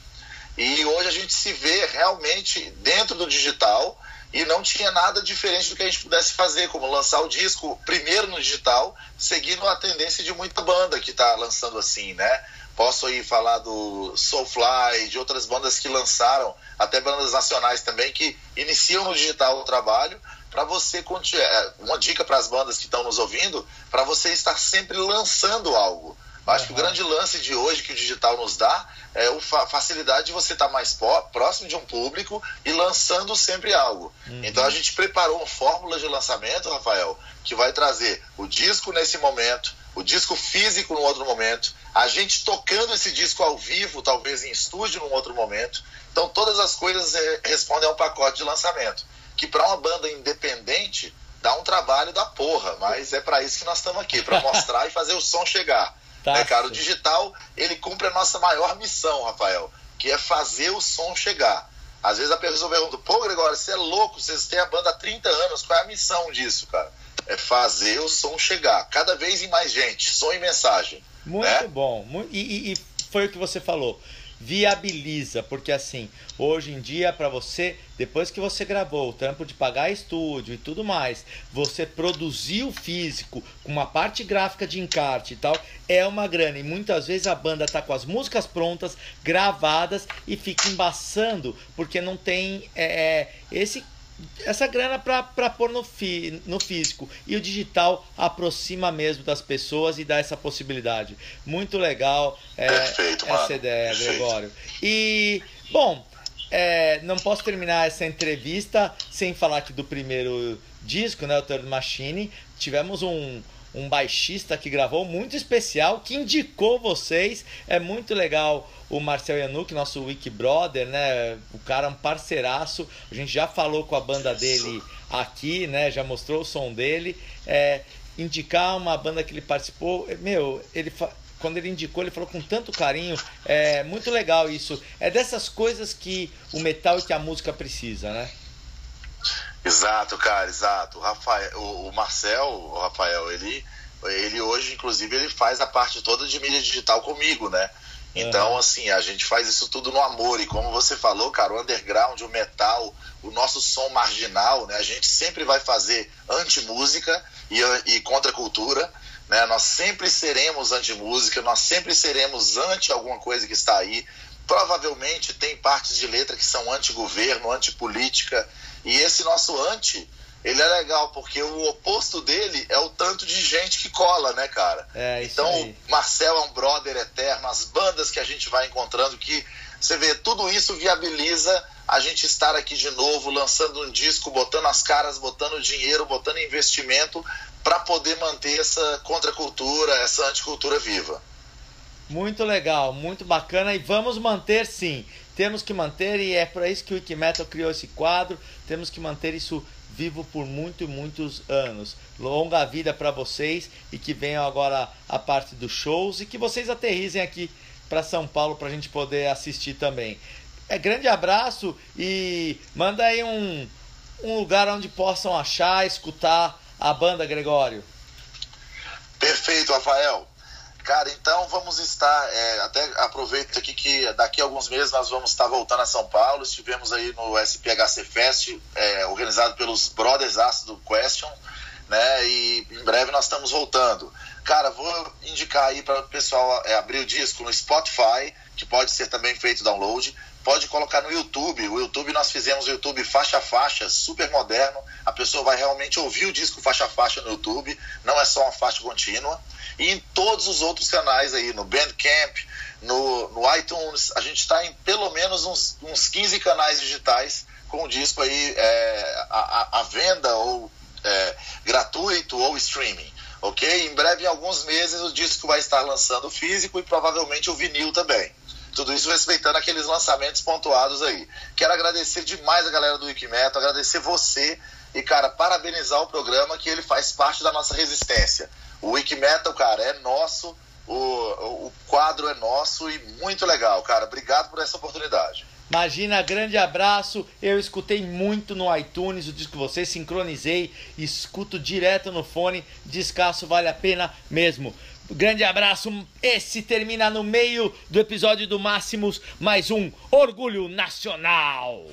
e hoje a gente se vê realmente dentro do digital e não tinha nada diferente do que a gente pudesse fazer, como lançar o disco primeiro no digital, seguindo a tendência de muita banda que está lançando assim, né? Posso aí falar do Soulfly, de outras bandas que lançaram, até bandas nacionais também, que iniciam no digital o trabalho, para você é, Uma dica para as bandas que estão nos ouvindo, para você estar sempre lançando algo. Eu acho que o grande lance de hoje que o digital nos dá é a fa facilidade de você estar mais pó- próximo de um público e lançando sempre algo. Então a gente preparou uma fórmula de lançamento, Rafael, que vai trazer o disco nesse momento, o disco físico num outro momento, a gente tocando esse disco ao vivo, talvez em estúdio num outro momento. Então todas as coisas eh, respondem ao pacote de lançamento, que para uma banda independente dá um trabalho da porra, mas é para isso que nós estamos aqui, para mostrar e fazer o som chegar. Né, cara? O digital, ele cumpre a nossa maior missão, Rafael, que é fazer o som chegar. Às vezes a pessoa pergunta, pô, Gregório, você é louco, vocês têm a banda há 30 anos, qual é a missão disso, cara? É fazer o som chegar, cada vez em mais gente, som e mensagem. Muito né? bom. E, e- e foi o que você falou. Viabiliza, porque assim, hoje em dia, para você, depois que você gravou o trampo de pagar estúdio e tudo mais, você produzir o físico com uma parte gráfica de encarte e tal, é uma grana. E muitas vezes a banda tá com as músicas prontas, gravadas e fica embaçando, porque não tem é, é, esse essa grana pra pôr no, fi, no físico. E o digital aproxima mesmo das pessoas e dá essa possibilidade. Muito legal é, Perfeito, essa mano. ideia, Perfeito. Gregório. E, bom, é, não posso terminar essa entrevista sem falar aqui do primeiro disco, né, o Third Machine. Tivemos um, um baixista que gravou muito especial, que indicou vocês. É muito legal o Marcel Yanuk, nosso Wiki Brother, né? O cara é um parceiraço. A gente já falou com a banda dele aqui, né? Já mostrou o som dele. É, indicar uma banda que ele participou, meu, ele fa- quando ele indicou, ele falou com tanto carinho. É muito legal isso. É dessas coisas que o metal e que a música precisa, né? Exato, cara, exato. O, Rafael, o, o Marcel, o Rafael, ele, ele hoje, inclusive, ele faz a parte toda de mídia digital comigo, né? Então, assim, a gente faz isso tudo no amor. E como você falou, cara, o underground, o metal, o nosso som marginal, né? A gente sempre vai fazer anti-música e, e contra a cultura. Né? Nós sempre seremos anti-música, nós sempre seremos anti alguma coisa que está aí. Provavelmente tem partes de letra que são anti-governo, anti-política. E esse nosso anti, ele é legal, porque o oposto dele é o tanto de gente que cola, né, cara? É, isso então, aí. Marcel é um brother eterno, as bandas que a gente vai encontrando, que você vê, tudo isso viabiliza a gente estar aqui de novo, lançando um disco, botando as caras, botando dinheiro, botando investimento para poder manter essa contracultura, essa anticultura viva. Muito legal, muito bacana e vamos manter sim. temos que manter, e é para isso que o Wikimetal criou esse quadro, temos que manter isso vivo por muito, muitos anos. Longa vida para vocês e que venham agora a parte dos shows e que vocês aterrizem aqui para São Paulo para a gente poder assistir também. É grande abraço e manda aí um, um lugar onde possam achar, escutar a banda Gregório. Perfeito, Rafael. Cara, então vamos estar. é, até aproveito aqui que daqui a alguns meses nós vamos estar voltando a São Paulo. Estivemos aí no SPHC Fest, é, organizado pelos Brothers do Question, né? E em breve nós estamos voltando. Cara, vou indicar aí para o pessoal é, abrir o disco no Spotify, que pode ser também feito download. Pode colocar no YouTube. O YouTube nós fizemos o YouTube faixa a faixa, super moderno. A pessoa vai realmente ouvir o disco faixa a faixa no YouTube, não é só uma faixa contínua. E em todos os outros canais aí, no Bandcamp, no, no iTunes, a gente está em pelo menos uns, uns 15 canais digitais com o disco aí é, à- à venda ou é, gratuito ou streaming. Ok? Em breve, em alguns meses, o disco vai estar lançando físico e provavelmente o vinil também. Tudo isso respeitando aqueles lançamentos pontuados aí. Quero agradecer demais a galera do Wikimetal, agradecer você e, cara, parabenizar o programa que ele faz parte da nossa resistência. O Wikimetal, cara, é nosso, o, o quadro é nosso e muito legal, cara. Obrigado por essa oportunidade. Imagina, grande abraço. Eu escutei muito no iTunes o disco que você sincronizei, escuto direto no fone. Descasso vale a pena mesmo. Grande abraço. Esse termina no meio do episódio do Máximos, mais um Orgulho Nacional.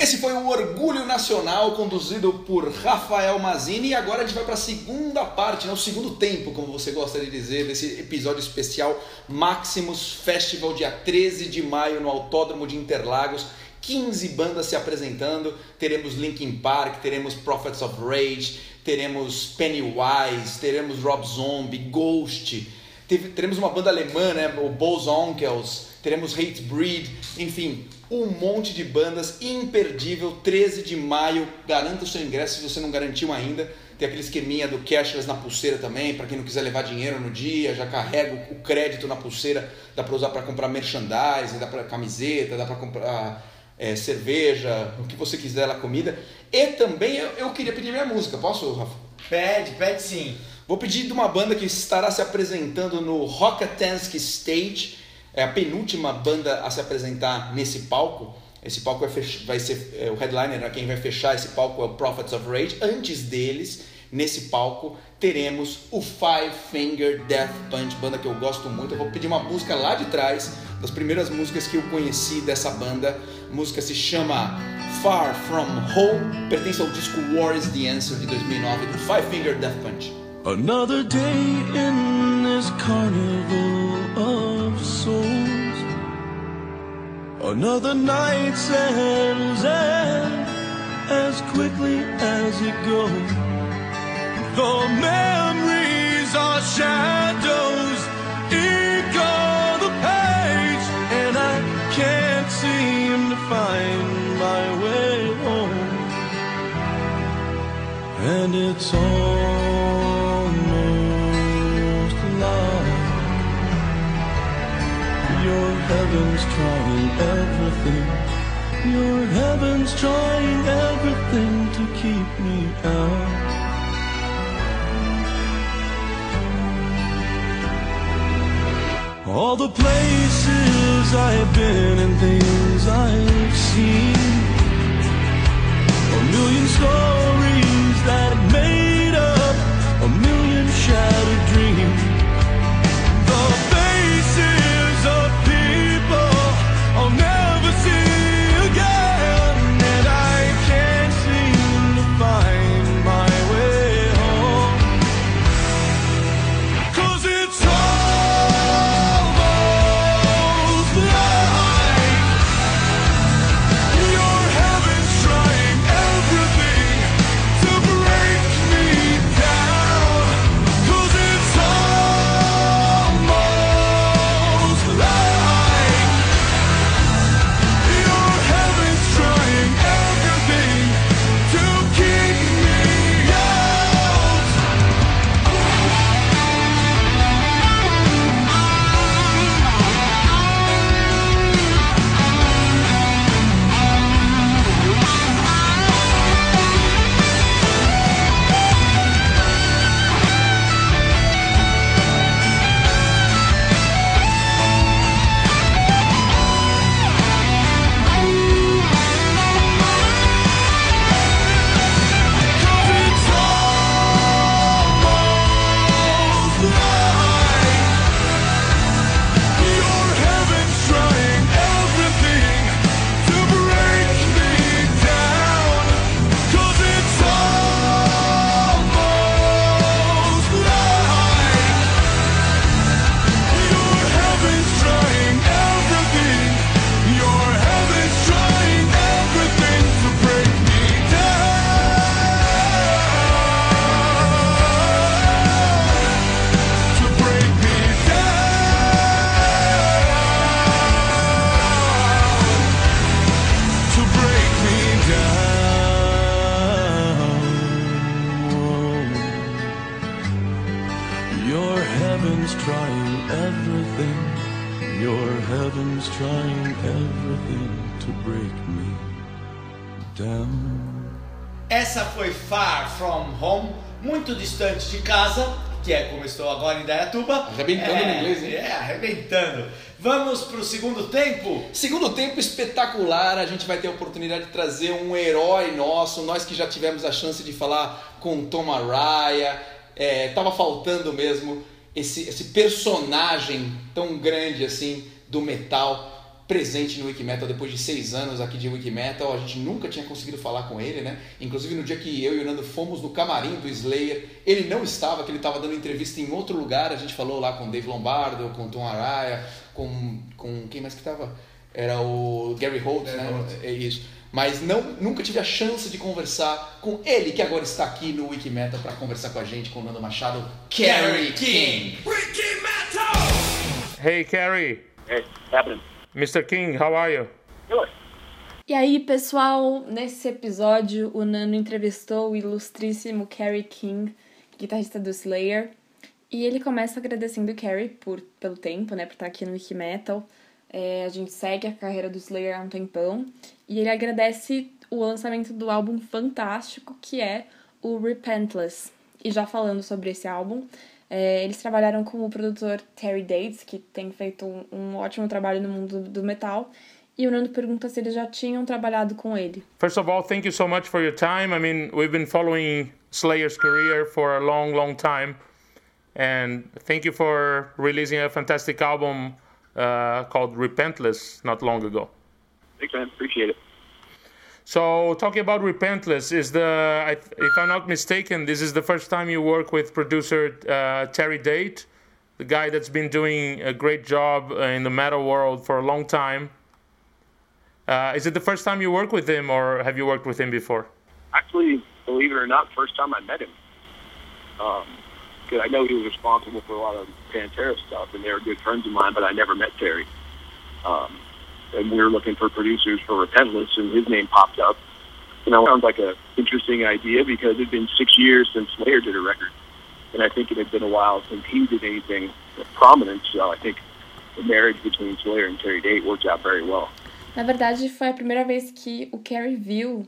Esse foi o Orgulho Nacional, conduzido por Rafael Mazini. E agora a gente vai para a segunda parte, né, o segundo tempo, como você gosta de dizer, desse episódio especial Maximus Festival, dia 13 de maio, no Autódromo de Interlagos. 15 bandas se apresentando. Teremos Linkin Park, teremos Prophets of Rage, teremos Pennywise, teremos Rob Zombie, Ghost. Teremos uma banda alemã, né, o Bose Onkels, teremos Hate Breed, enfim, um monte de bandas imperdível, 13 de maio, garanta o seu ingresso se você não garantiu ainda. Tem aquele esqueminha do cashless na pulseira também, para quem não quiser levar dinheiro no dia, já carrega o crédito na pulseira, dá para usar para comprar merchandising, dá para camiseta, dá para comprar é, cerveja, o que você quiser lá, comida. E também eu, eu queria pedir minha música, posso, Rafa? Pede, pede sim. Vou pedir de uma banda que estará se apresentando no Rockatansky Stage. É a penúltima banda a se apresentar nesse palco. Esse palco vai, vai ser é, o headliner, né? quem vai fechar esse palco é o Prophets of Rage. Antes deles, nesse palco, teremos o Five Finger Death Punch, banda que eu gosto muito. Eu vou pedir uma música lá de trás, das primeiras músicas que eu conheci dessa banda. A música se chama Far From Home, pertence ao disco War is the Answer de 2009 do Five Finger Death Punch. Another day in this carnival of souls. Another night in as quickly as it goes. The memories are shadows, on the page, and I can't seem to find my way home and it's almost heaven's trying everything. Your heaven's trying everything to keep me out. All the places I've been and things I've seen. A million stories that made tempo espetacular, a gente vai ter a oportunidade de trazer um herói nosso, nós que já tivemos a chance de falar com Tom Araya, é, tava faltando mesmo esse, esse personagem tão grande assim do metal presente no Wikimetal depois de seis anos aqui de Wikimetal. A gente nunca tinha conseguido falar com ele, né? Inclusive no dia que eu e o Nando fomos no camarim do Slayer, ele não estava, que ele estava dando entrevista em outro lugar. A gente falou lá com Dave Lombardo, com Tom Araya, com, com quem mais que estava? Era o Gary Holt, né? É isso. Mas não, nunca tive a chance de conversar com ele, que agora está aqui no Wikimetal para conversar com a gente, com o Nando Machado, Kerry King. Hey, Carrie. Hey, happening. Mr. King, how are you? Good. E aí, pessoal, nesse episódio o Nano entrevistou o ilustríssimo Carrie King, guitarrista do Slayer, e ele começa agradecendo o Carrie por, pelo tempo, né, por estar aqui no Wikimetal. É, a gente segue a carreira do Slayer há um tempão, e ele agradece o lançamento do álbum fantástico que é o Repentless. E já falando sobre esse álbum, é, eles trabalharam com o produtor Terry Dates, que tem feito um, um ótimo trabalho no mundo do metal. E o Nando pergunta se eles já tinham trabalhado com ele. First of all, thank you so much for your time. I mean, we've been following Slayer's career for a long, long time. And thank you for releasing a fantastic album uh, called Repentless not long ago. Thanks, man. Appreciate it. So, talking about Repentless, is the I- if I'm not mistaken, this is the first time you work with producer uh, Terry Date, the guy that's been doing a great job in the metal world for a long time. Uh, is it the first time you work with him, or have you worked with him before? Actually, believe it or not, first time I met him. Um 'cause I know he was responsible for a lot of Pantera stuff, and they were good friends of mine, but I never met Terry. Um, and we were looking for producers for Repentless, and his name popped up. You know, sounds like a interesting idea because it'd been six years since Slayer did a record, and I think it had been a while since he did anything prominent. So I think the marriage between Slayer and Terry Date worked out very well. Na verdade, foi a primeira vez que o Carrie viu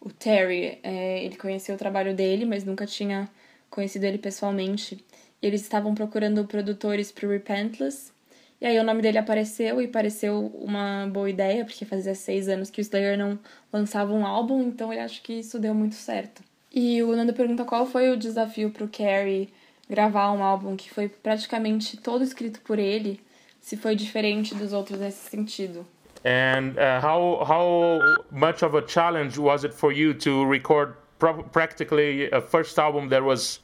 o Terry. É, ele conheceu o trabalho dele, mas nunca tinha conhecido ele pessoalmente. Eles estavam procurando produtores para Repentless. E aí o nome dele apareceu e pareceu uma boa ideia, porque fazia seis anos que o Slayer não lançava um álbum, então ele acha que isso deu muito certo. E o Nando pergunta qual foi o desafio pro Carrie gravar um álbum que foi praticamente todo escrito por ele, se foi diferente dos outros nesse sentido. And uh, how how much of a challenge was it for you to record practically a first album that was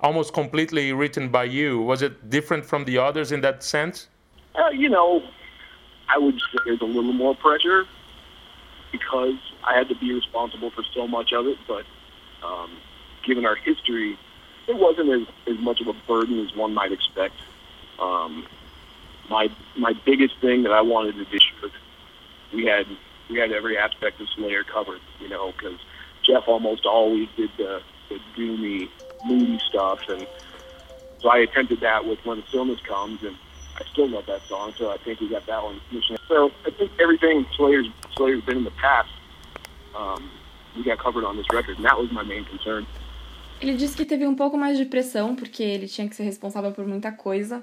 almost completely written by you? Was it different from the others in that sense? Uh, you know, I would say there's a little more pressure because I had to be responsible for so much of it. But um, given our history, it wasn't as, as much of a burden as one might expect. Um, my my biggest thing that I wanted to do was we had we had every aspect of Slayer covered. You know, because Jeff almost always did the, the doomy, moody stuff, and so I attempted that with When Stillness Comes, and I still love that song. So I think we got that one. So I think everything Slayer's Slayer's been in the past, um, we got covered on this record, and that was my main concern. Ele disse que teve um pouco mais de pressão, porque ele tinha que ser responsável por muita coisa,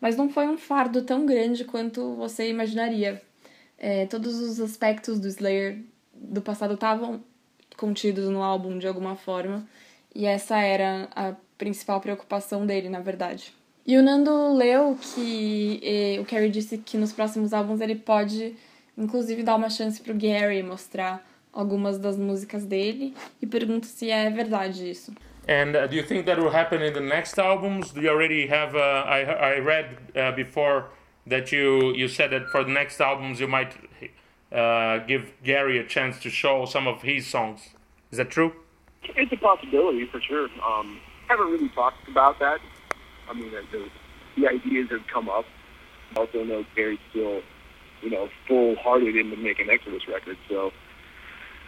mas não foi um fardo tão grande quanto você imaginaria. É, todos os aspectos do Slayer do passado estavam contidos no álbum de alguma forma, e essa era a principal preocupação dele, na verdade. E o Nando leu que eh, o Carrie disse que nos próximos álbuns ele pode, inclusive, dar uma chance pro Gary mostrar algumas das músicas dele, e pergunta se é verdade isso. And uh, do you think that will happen in the next albums? Do you already have? Uh, I I read uh, before that you you said that for the next albums you might uh, give Gary a chance to show some of his songs. Is that true? It's a possibility for sure. Um, haven't really talked about that. I mean, the, the, ideas have come up. Also know Gary's still, you know, full-hearted into making Exodus records. So,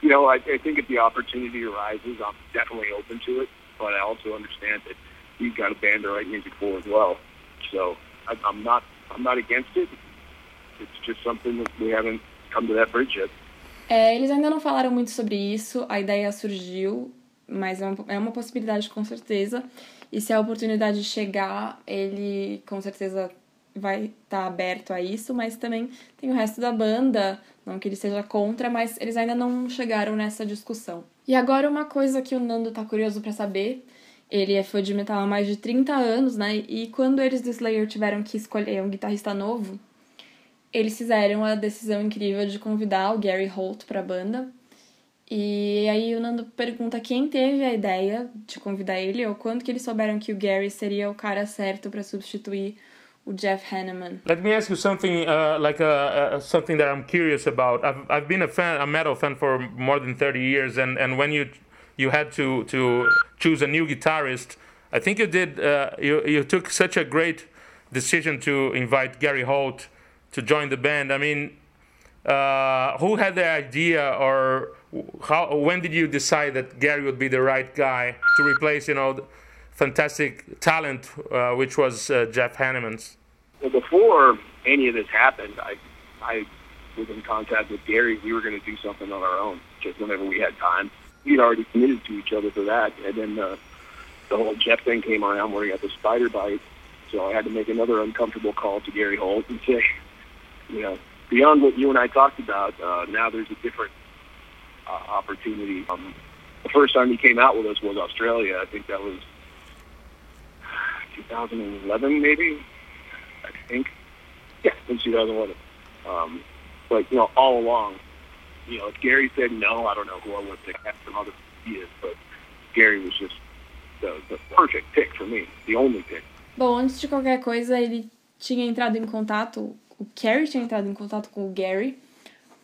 you know, I, I think if the opportunity arises, I'm definitely open to it. But I also understand that he's got a band to write music for as well. So I, I'm not, I'm not against it. It's just something that we haven't come to that bridge yet. É, eles ainda não falaram muito sobre isso, a ideia surgiu, mas é uma, é uma possibilidade com certeza. E se a oportunidade chegar, ele com certeza vai estar tá aberto a isso, mas também tem o resto da banda, não que ele seja contra, mas eles ainda não chegaram nessa discussão. E agora uma coisa que o Nando tá curioso para saber, ele é fã de metal há mais de 30 anos, né? E quando eles do Slayer tiveram que escolher um guitarrista novo, eles fizeram a decisão incrível de convidar o Gary Holt para a banda. E aí o Nando pergunta quem teve a ideia de convidar ele ou quando que eles souberam que o Gary seria o cara certo para substituir o Jeff Hanneman. Let me ask you something uh, like uh, uh, something that I'm curious about. I've, I've been a fan, a metal fan for more than 30 years, and, and when you you had to to choose a new guitarist, I think you did uh, you you took such a great decision to invite Gary Holt to join the band. I mean, uh, who had the idea, or how? When did you decide that Gary would be the right guy to replace, you know, the fantastic talent, uh, which was uh, Jeff Hanneman's? Well, before any of this happened, I I was in contact with Gary. We were going to do something on our own, just whenever we had time. We'd already committed to each other for that, and then uh, the whole Jeff thing came around where he got the spider bite. So I had to make another uncomfortable call to Gary Holt and say, you know, beyond what you and I talked about, uh, now there's a different uh, opportunity. Um, the first time he came out with us was Australia. I think that was 2011, maybe. I think. Yeah, in 2011. Um, but you know, all along, you know, if Gary said no, I don't know who I would pick. Have some other ideas, but Gary was just the, the perfect pick for me, the only pick. Bom, antes de qualquer coisa, ele tinha entrado em contato, o Carrie tinha entrado em contato com o Gary,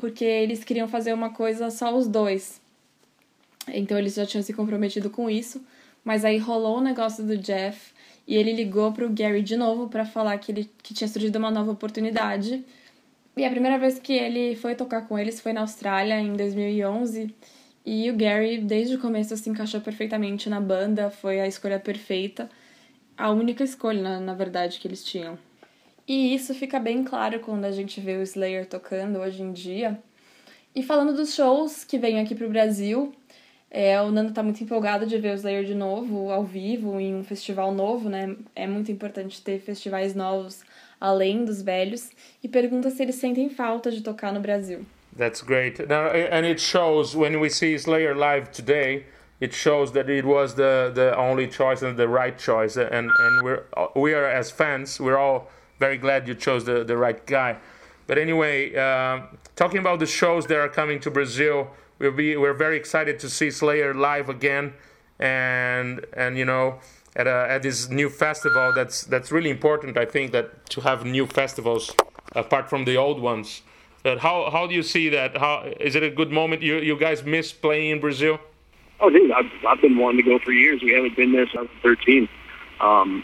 porque eles queriam fazer uma coisa só os dois. Então eles já tinham se comprometido com isso, mas aí rolou o negócio do Jeff e ele ligou pro Gary de novo para falar que ele que tinha surgido uma nova oportunidade. E a primeira vez que ele foi tocar com eles foi na Austrália em 2011. E o Gary, desde o começo, se encaixou perfeitamente na banda, foi a escolha perfeita, a única escolha, na, na verdade, que eles tinham. E isso fica bem claro quando a gente vê o Slayer tocando hoje em dia. E falando dos shows que vêm aqui pro Brasil, é, o Nando tá muito empolgado de ver o Slayer de novo, ao vivo, em um festival novo, né? É muito importante ter festivais novos além dos velhos. E pergunta se eles sentem falta de tocar no Brasil. That's great. Now, and it shows when we see Slayer live today, it shows that it was the, the only choice and the right choice. And, and we're, we are, as fans, we're all very glad you chose the, the right guy. But anyway, uh, talking about the shows that are coming to Brazil, we'll be, we're very excited to see Slayer live again. And, and you know, at, a, at this new festival, that's, that's really important, I think, that to have new festivals apart from the old ones. But how how do you see that? How is it a good moment? You you guys miss playing in Brazil? Oh, dude, I've, I've been wanting to go for years. We haven't been there since 13. Um,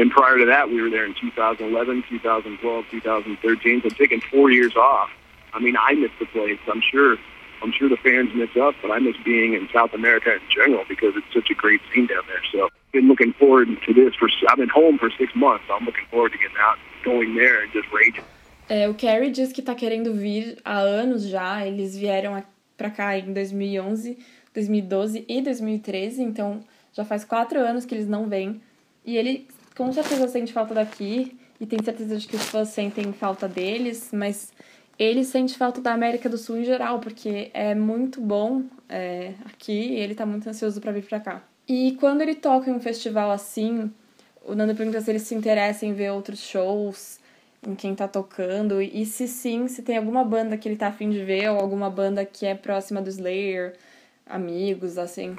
and prior to that, we were there in 2011, 2012, 2013. So taking four years off. I mean, I miss the place. I'm sure. I'm sure the fans miss us, but I miss being in South America in general because it's such a great scene down there. So, been looking forward to this for. I've been home for six months. So I'm looking forward to getting out, going there, and just raging. É, o Carrie diz que tá querendo vir há anos já. Eles vieram pra cá em 2011, 2012 e 2013, então já faz quatro anos que eles não vêm. E ele com certeza sente falta daqui e tem certeza de que os fãs sentem falta deles, mas ele sente falta da América do Sul em geral, porque é muito bom é, aqui e ele tá muito ansioso para vir pra cá. E quando ele toca em um festival assim, o Nando pergunta se ele se interessa em ver outros shows, em quem tá tocando, e se sim, se tem alguma banda que ele tá afim de ver, ou alguma banda que é próxima do Slayer, amigos, assim.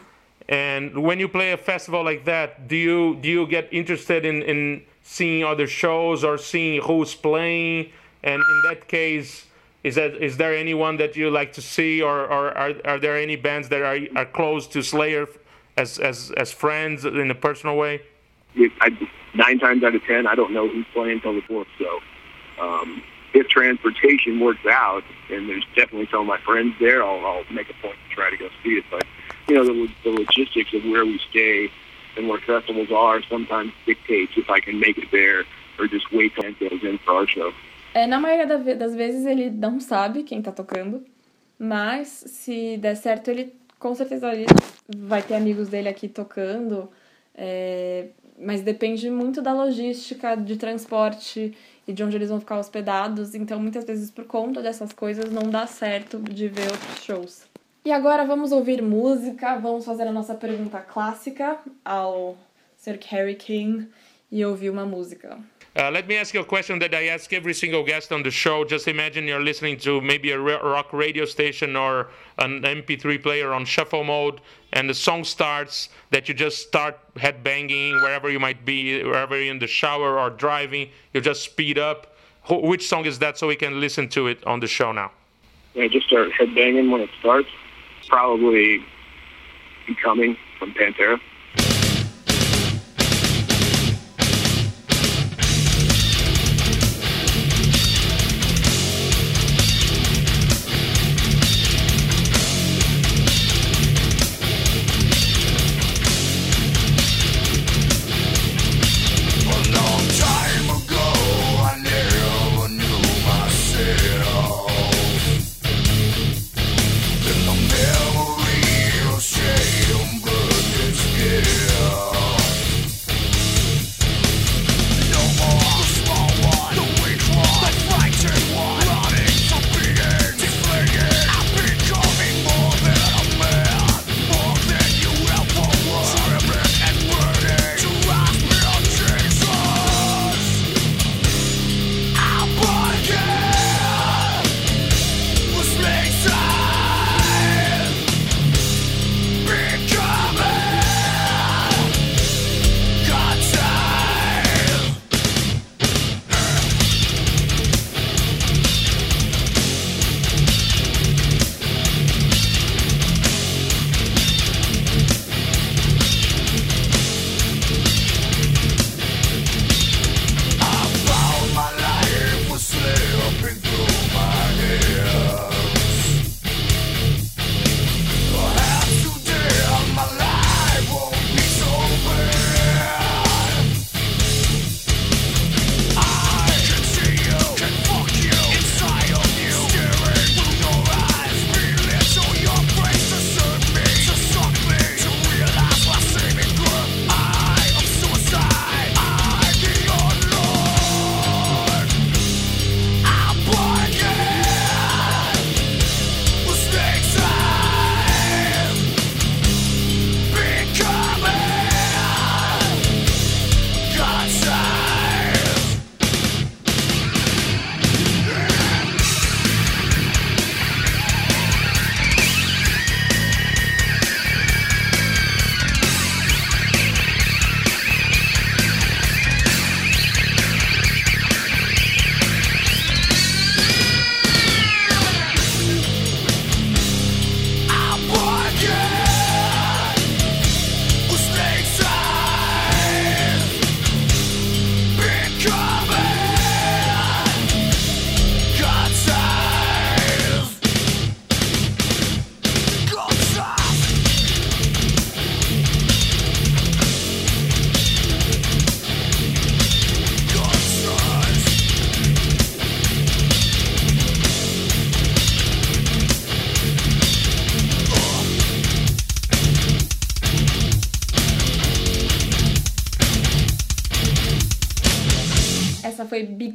And when you play a festival like that, do you do you get interested in, in seeing other shows or seeing who's playing? And in that case, is that is there anyone that you like to see, or, or are, are there any bands that are, are close to Slayer as, as as friends in a personal way? Nine times out of ten, I don't know who's playing until the fourth. So, um, if transportation works out, and there's definitely some of my friends there, I'll, I'll make a point to try to go see it. But you know, the, the logistics of where we stay and where festivals are sometimes dictates if I can make it there or just wait till it goes in for our show. É, na maioria das vezes ele não sabe quem tá tocando, Mas se der certo, ele com certeza ele vai ter amigos dele aqui tocando. é, mas depende muito da logística de transporte e de onde eles vão ficar hospedados. Então, muitas vezes, por conta dessas coisas, não dá certo de ver outros shows. E agora vamos ouvir música, vamos fazer a nossa pergunta clássica ao Sir Harry King e ouvir uma música. Uh, let me ask you a question that I ask every single guest on the show. Just imagine you're listening to maybe a rock radio station or an MP3 player on shuffle mode, and the song starts that you just start headbanging wherever you might be, wherever you're in the shower or driving, you just speed up. Wh- which song is that so we can listen to it on the show now? I just start headbanging when it starts. Probably Becoming from Pantera.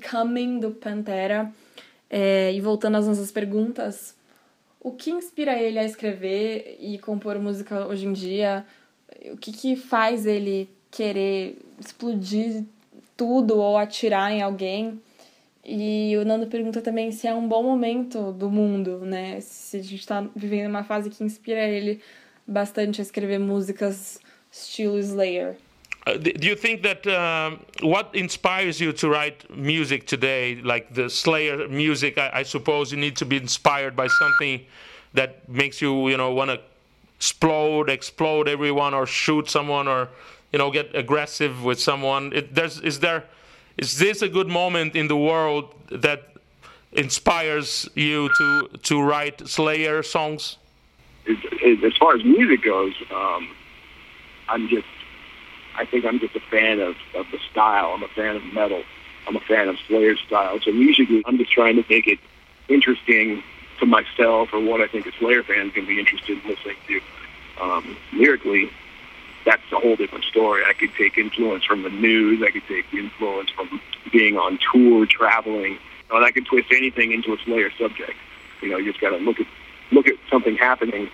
Becoming do Pantera. É, e voltando às nossas perguntas, o que inspira ele a escrever e compor música hoje em dia? O que, que faz ele querer explodir tudo ou atirar em alguém? E o Nando pergunta também se é um bom momento do mundo, né? Se a gente está vivendo uma fase que inspira ele bastante a escrever músicas estilo Slayer. Uh, do you think that um, what inspires you to write music today, like the Slayer music? I, I suppose you need to be inspired by something that makes you, you know, want to explode, explode everyone, or shoot someone, or you know, get aggressive with someone. It, there's, is there, is this a good moment in the world that inspires you to to write Slayer songs? As, as far as music goes, um, I'm just, I think I'm just a fan of, of the style. I'm a fan of metal. I'm a fan of Slayer's style. So musically, I'm just trying to make it interesting to myself or what I think a Slayer fan to be interested in listening to. Um, lyrically, that's a whole different story. I could take influence from the news. I could take influence from being on tour, traveling, and I could twist anything into a Slayer subject. You know, you just got to look at look at something happening,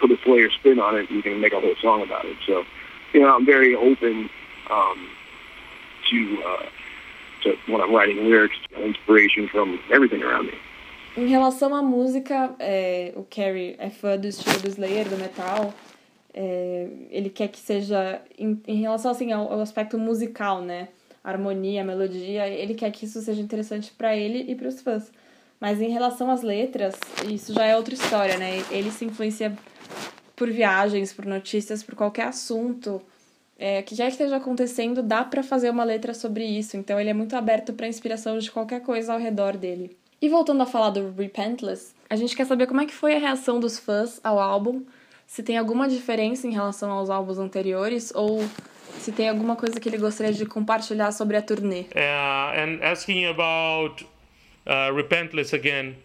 put a Slayer spin on it, and you can make a whole song about it. So, you know, I'm very open um, to uh, to when I'm writing lyrics, inspiration from everything around me. Em relação à música, é, o Carrie é fã do estilo do Slayer, do metal. É, ele quer que seja, em, em relação assim, ao, ao, aspecto musical, né? Harmonia, melodia, ele quer que isso seja interessante para ele e para os fãs. Mas em relação às letras, isso já é outra história, né? Ele se influencia por viagens, por notícias, por qualquer assunto é, que já esteja acontecendo, dá para fazer uma letra sobre isso. Então ele é muito aberto para inspiração de qualquer coisa ao redor dele. E voltando a falar do Repentless, a gente quer saber como é que foi a reação dos fãs ao álbum, se tem alguma diferença em relação aos álbuns anteriores ou se tem alguma coisa que ele gostaria de compartilhar sobre a turnê. Uh, and asking about uh, Repentless again.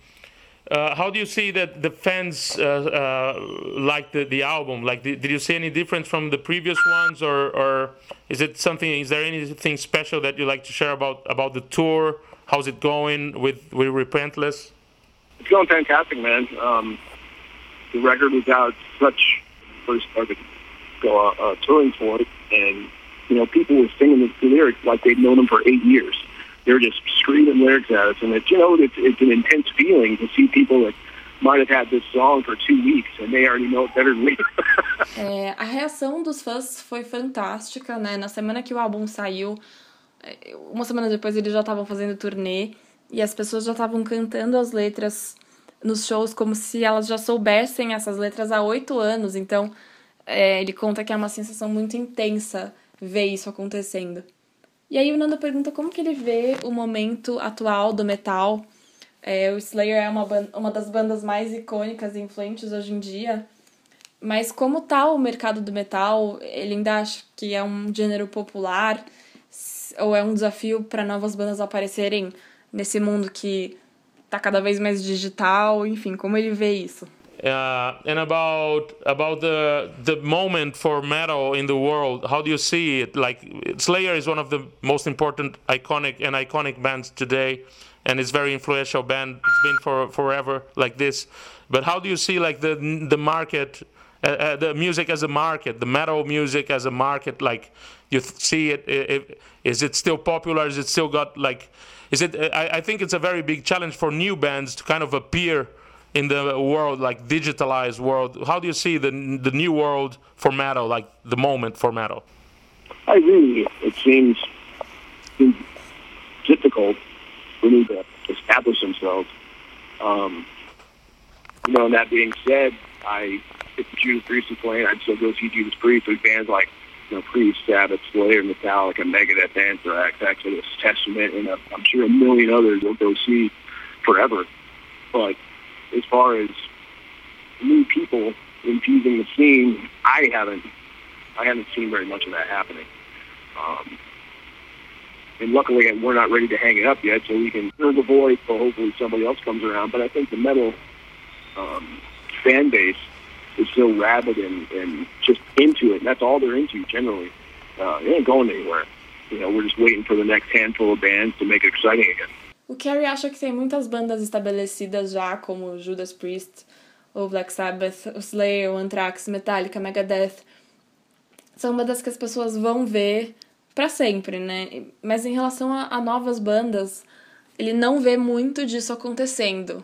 Uh, how do you see that the fans uh, uh, like the, the album? Like, did, did you see any difference from the previous ones, or, or is it something? Is there anything special that you like to share about about the tour? How's it going with with Repentless? It's going fantastic, man. Um, the record was out such first started go uh, touring for it, and you know people were singing the lyrics like they'd known them for eight years they're just screaming lyrics at us, and it's you know it's it's an intense feeling to see people that might have had this song for two weeks and they already know it better than me. é, a reação dos fãs foi fantástica, né? Na semana que o álbum saiu, é, uma semana depois eles já estavam fazendo turnê e as pessoas já estavam cantando as letras nos shows como se elas já soubessem essas letras há oito anos. Então, é, ele conta que é uma sensação muito intensa ver isso acontecendo. E aí o Nando pergunta como que ele vê o momento atual do metal. É, o Slayer é uma, uma das bandas mais icônicas e influentes hoje em dia. Mas como tá o mercado do metal? Ele ainda acha que é um gênero popular? Ou é um desafio para novas bandas aparecerem nesse mundo que tá cada vez mais digital? Enfim, como ele vê isso? Uh, and about about the the moment for metal in the world. How do you see it? Like Slayer is one of the most important, iconic and iconic bands today, and it's very influential band. It's been for forever like this. But how do you see like the the market? Uh, uh, the music as a market, the metal music as a market, like you see it, it, is it still popular? Is it still got like, is it? I, I think it's a very big challenge for new bands to kind of appear in the world, like digitalized world? How do you see the the new world for metal, like the moment for metal? I agree. It seems difficult for me to establish themselves. Um, you know, and that being said, I if Judas Priest is playing, I'd still go see Judas Priest. There's bands like you know, Priest, Sabbath, Slayer, Metallica, Megadeth, Anthrax, Exodus, Testament, and i I'm sure a million others will go see forever. But as far as new people infusing the scene, I haven't I haven't seen very much of that happening. Um, and luckily, we're not ready to hang it up yet, so we can fill the void So hopefully somebody else comes around. But I think the metal um, fan base is so rabid and, and just into it. And that's all they're into generally. Uh, they ain't going anywhere. You know, we're just waiting for the next handful of bands to make it exciting again. O Carrie acha que tem muitas bandas estabelecidas já, como Judas Priest, o Black Sabbath, o Slayer, o Anthrax, Metallica, Megadeth. São bandas que as pessoas vão ver para sempre, né? Mas em relação a, a novas bandas, ele não vê muito disso acontecendo.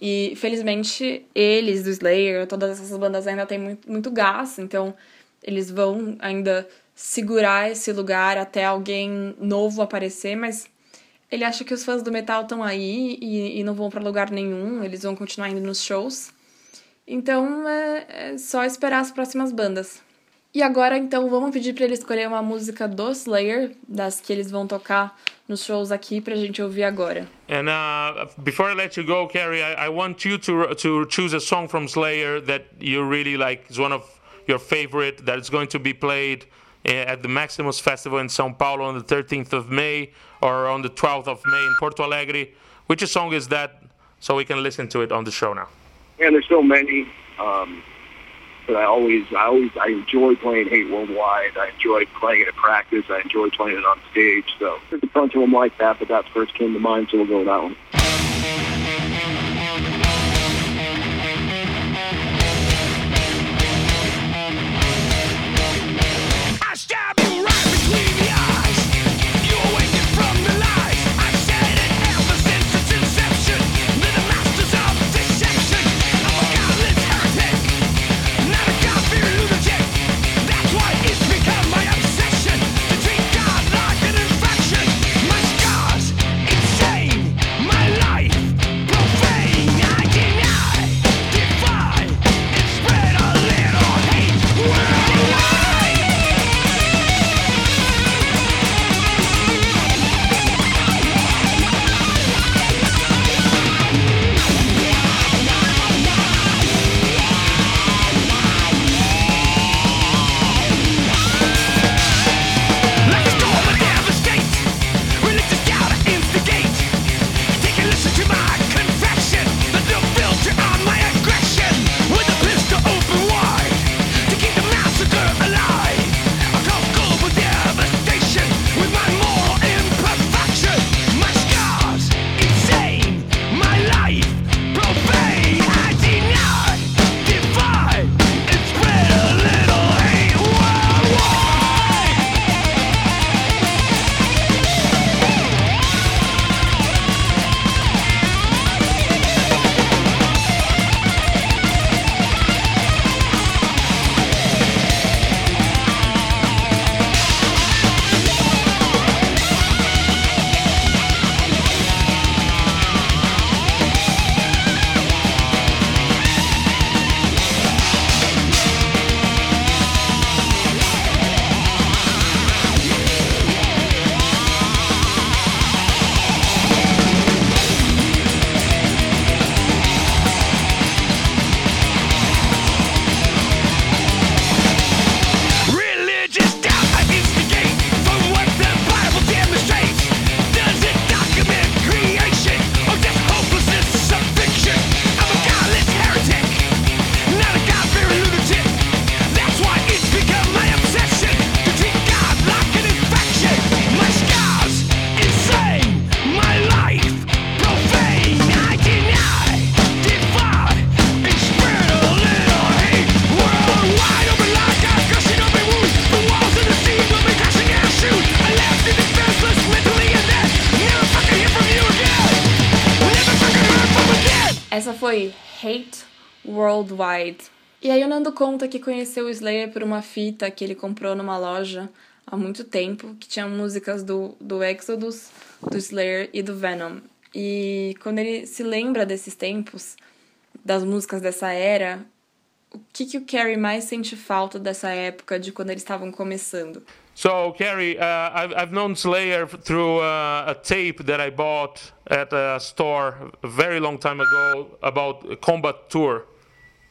E felizmente eles, do Slayer, todas essas bandas ainda têm muito, muito gás, então eles vão ainda segurar esse lugar até alguém novo aparecer, mas ele acha que os fãs do metal estão aí e, e não vão para lugar nenhum, eles vão continuar indo nos shows. Então é, é só esperar as próximas bandas. E agora então vamos pedir para ele escolher uma música do Slayer, das que eles vão tocar nos shows aqui pra gente ouvir agora. And uh, before I let you go, Carrie, I, I want you to to choose a song from Slayer that you really like. Is one of your favorite that is going to be played at the Maximus Festival in São Paulo on the 13th of May or on the 12th of May in Porto Alegre. Which song is that so we can listen to it on the show now. And there's so many. Um, but I always, I always, I enjoy playing Hate Worldwide. I enjoy playing it at practice. I enjoy playing it on stage. So there's a bunch of them like that, but that first came to mind, so we'll go with that one. I que conheceu o Slayer por uma fita que ele comprou numa loja há muito tempo, que tinha músicas do, do Exodus, do Slayer e do Venom. E quando ele se lembra desses tempos, das músicas dessa era, o que, que o Carrie mais sente falta dessa época, de quando eles estavam começando? So, Carrie, uh, I've, I've known Slayer through uh, a tape that I bought at a store a very long time ago about Combat Tour,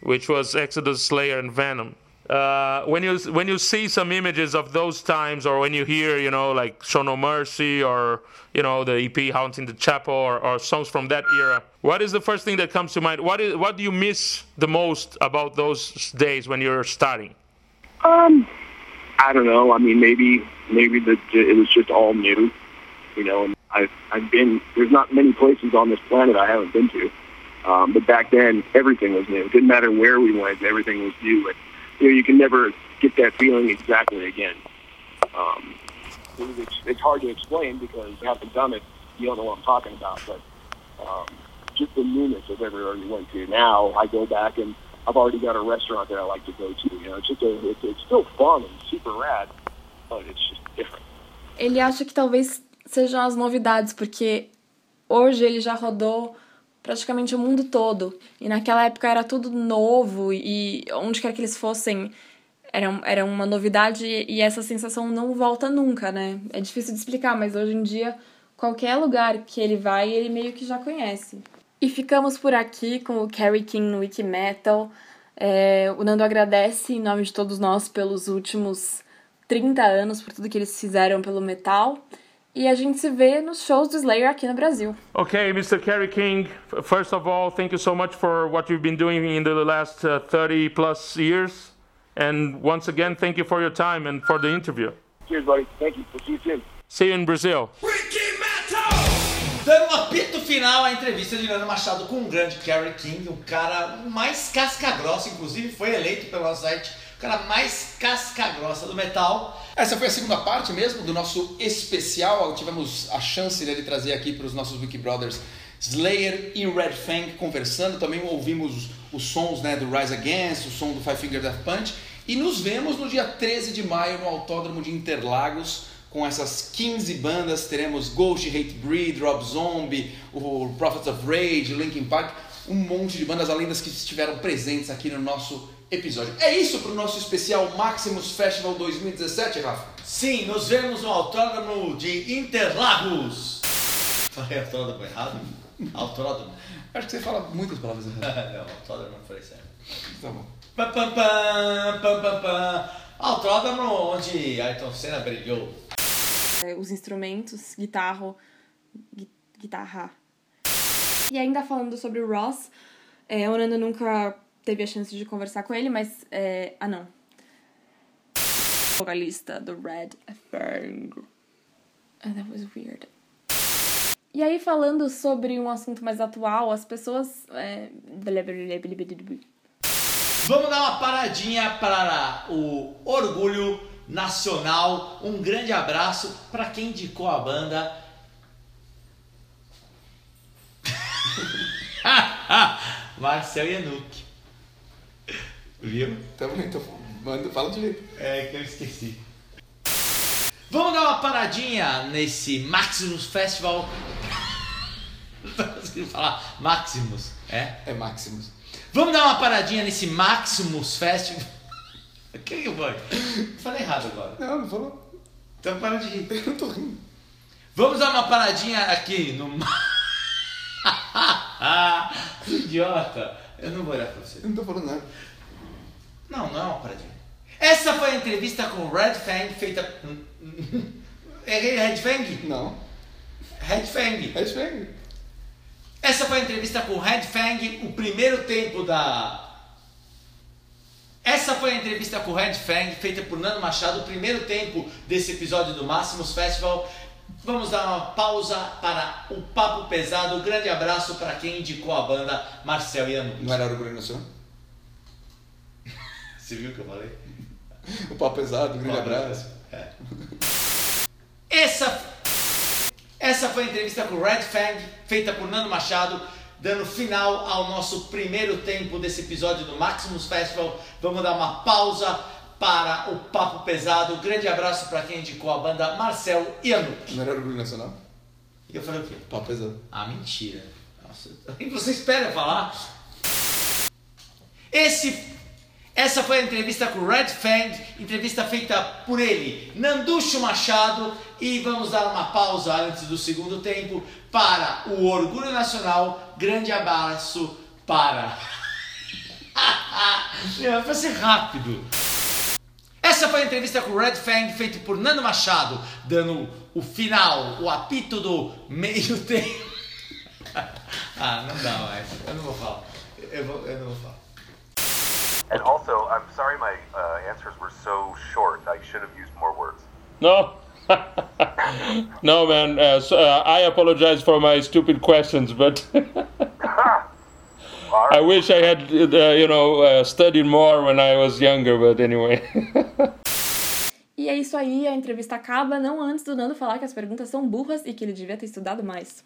which was Exodus, Slayer, and Venom. Uh, when you when you see some images of those times, or when you hear, you know, like Show No Mercy, or you know, the EP Haunting the Chapel, or, or songs from that era, what is the first thing that comes to mind? What is what do you miss the most about those days when you're studying? Um, I don't know. I mean, maybe maybe the it was just all new, you know. And I've I've been there's not many places on this planet I haven't been to, um, but back then everything was new. It didn't matter where we went, everything was new, and you know you can never get that feeling exactly again. Um, it's, it's hard to explain because you haven't done it. You don't know what I'm talking about, but um, just the newness of everywhere we went to. Now I go back and I've already got a restaurant that I like to go to. You know, it's just a, it's, it's still fun and super rad, but it's just different. Ele acha que talvez sejam as novidades, porque hoje ele já rodou praticamente o mundo todo. E naquela época era tudo novo e onde quer que eles fossem era, era uma novidade e essa sensação não volta nunca, né? É difícil de explicar, mas hoje em dia, qualquer lugar que ele vai, ele meio que já conhece. E ficamos por aqui com o Carrie King no Wiki Metal. É, o Nando agradece em nome de todos nós pelos últimos 30 anos, por tudo que eles fizeram pelo metal. E a gente se vê nos shows do Slayer aqui no Brasil. Okay, Mr. Kerry King, first of all, thank you so much for what you've been doing in the last uh, 30 plus years. And once again, thank you for your time and for the interview. Cheers, buddy. Thank you. We'll see you soon. See you in Brazil. Dando um apito final à entrevista de Nando Machado com o grande Kerry King, o cara mais casca-grossa, inclusive foi eleito pelo nosso site, cara mais casca-grossa do metal. Essa foi a segunda parte mesmo do nosso especial. Tivemos a chance né, de trazer aqui para os nossos Wiki Brothers Slayer e Red Fang conversando. Também ouvimos os sons né, do Rise Against, o som do Five Finger Death Punch. E nos vemos no dia 13 de maio no Autódromo de Interlagos com essas 15 bandas. Teremos Ghost, Hate Breed, Rob Zombie, o Prophets of Rage, Linkin Park. Um monte de bandas além das que estiveram presentes aqui no nosso episódio. É isso para o nosso especial Maximus Festival 2017, Rafa? Sim, nos vemos no autódromo de Interlagos. Falei autódromo errado? Autódromo. Acho que você fala muitas palavras erradas. Não, autódromo não falei certo. Tá bom. Pam, pam, pam, pam, pam. Autódromo onde Ayrton Senna brilhou. É, Os instrumentos, guitarra, gui- guitarra. E ainda falando sobre o Ross, é, o Nando nunca teve a chance de conversar com ele, mas... É, ah, não. Vocalista do Red Fang. Ah, that was weird. E aí, falando sobre um assunto mais atual, as pessoas... É... Vamos dar uma paradinha para o orgulho nacional. Um grande abraço para quem indicou a banda. Marcel Yanuck. Viu? Tá bom, então manda, fala direito. É que eu esqueci. Vamos dar uma paradinha nesse Maximus Festival. Falar Maximus, é? É Maximus. Vamos dar uma paradinha nesse Maximus Festival. O que que foi? Falei errado agora. Não, não falou. Então para de rir. Eu não tô rindo. Vamos dar uma paradinha aqui no. Idiota! Eu não vou olhar pra você. Eu não tô falando nada. Não, não é uma paradinha. Essa foi a entrevista com o Red Fang feita. Errei Red Fang? Não. Red Fang. Isso aí. Essa foi a entrevista com o Red Fang, o primeiro tempo da. Essa foi a entrevista com o Red Fang, feita por Nando Machado, o primeiro tempo desse episódio do Máximos Festival. Vamos dar uma pausa para o papo pesado. Um grande abraço para quem indicou a banda Marcel Yanucci. Não era Orgulho Nacional? Você viu o que eu falei? O papo pesado, um grande Um abraço. É. Essa, essa foi a entrevista com o Red Fang, feita por Nando Machado, dando final ao nosso primeiro tempo desse episódio do Maximus Festival. Vamos dar uma pausa para o papo pesado. Grande abraço para quem indicou a banda Marcel Yanuck. Não era Orgulho Nacional? E eu falei o quê? Papo pesado. Ah, mentira. Nossa, e você espera eu falar? Esse, essa foi a entrevista com o Red Fang, entrevista feita por ele, Nanducho Machado, e vamos dar uma pausa antes do segundo tempo para o Orgulho Nacional. Grande abraço para. Vai ser rápido. Essa foi a entrevista com o Red Fang, feito por Nando Machado, dando o final, o apito do meio tempo. ah, não dá mais. Eu não vou falar. Eu, vou, eu não vou falar. And also, I'm sorry my uh, answers were so short. I should have used more words. No. no, man. Uh, so, uh, I apologize for my stupid questions, but I wish I had, uh, you know, uh, studied more when I was younger. But anyway. E é isso aí, a entrevista acaba, não antes do Nando falar que as perguntas são burras e que ele devia ter estudado mais.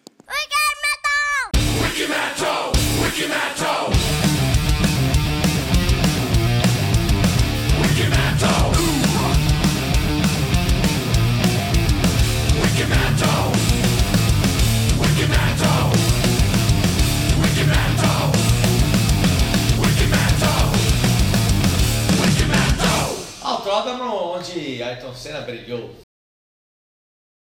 Autódromo onde Ayrton Senna brilhou.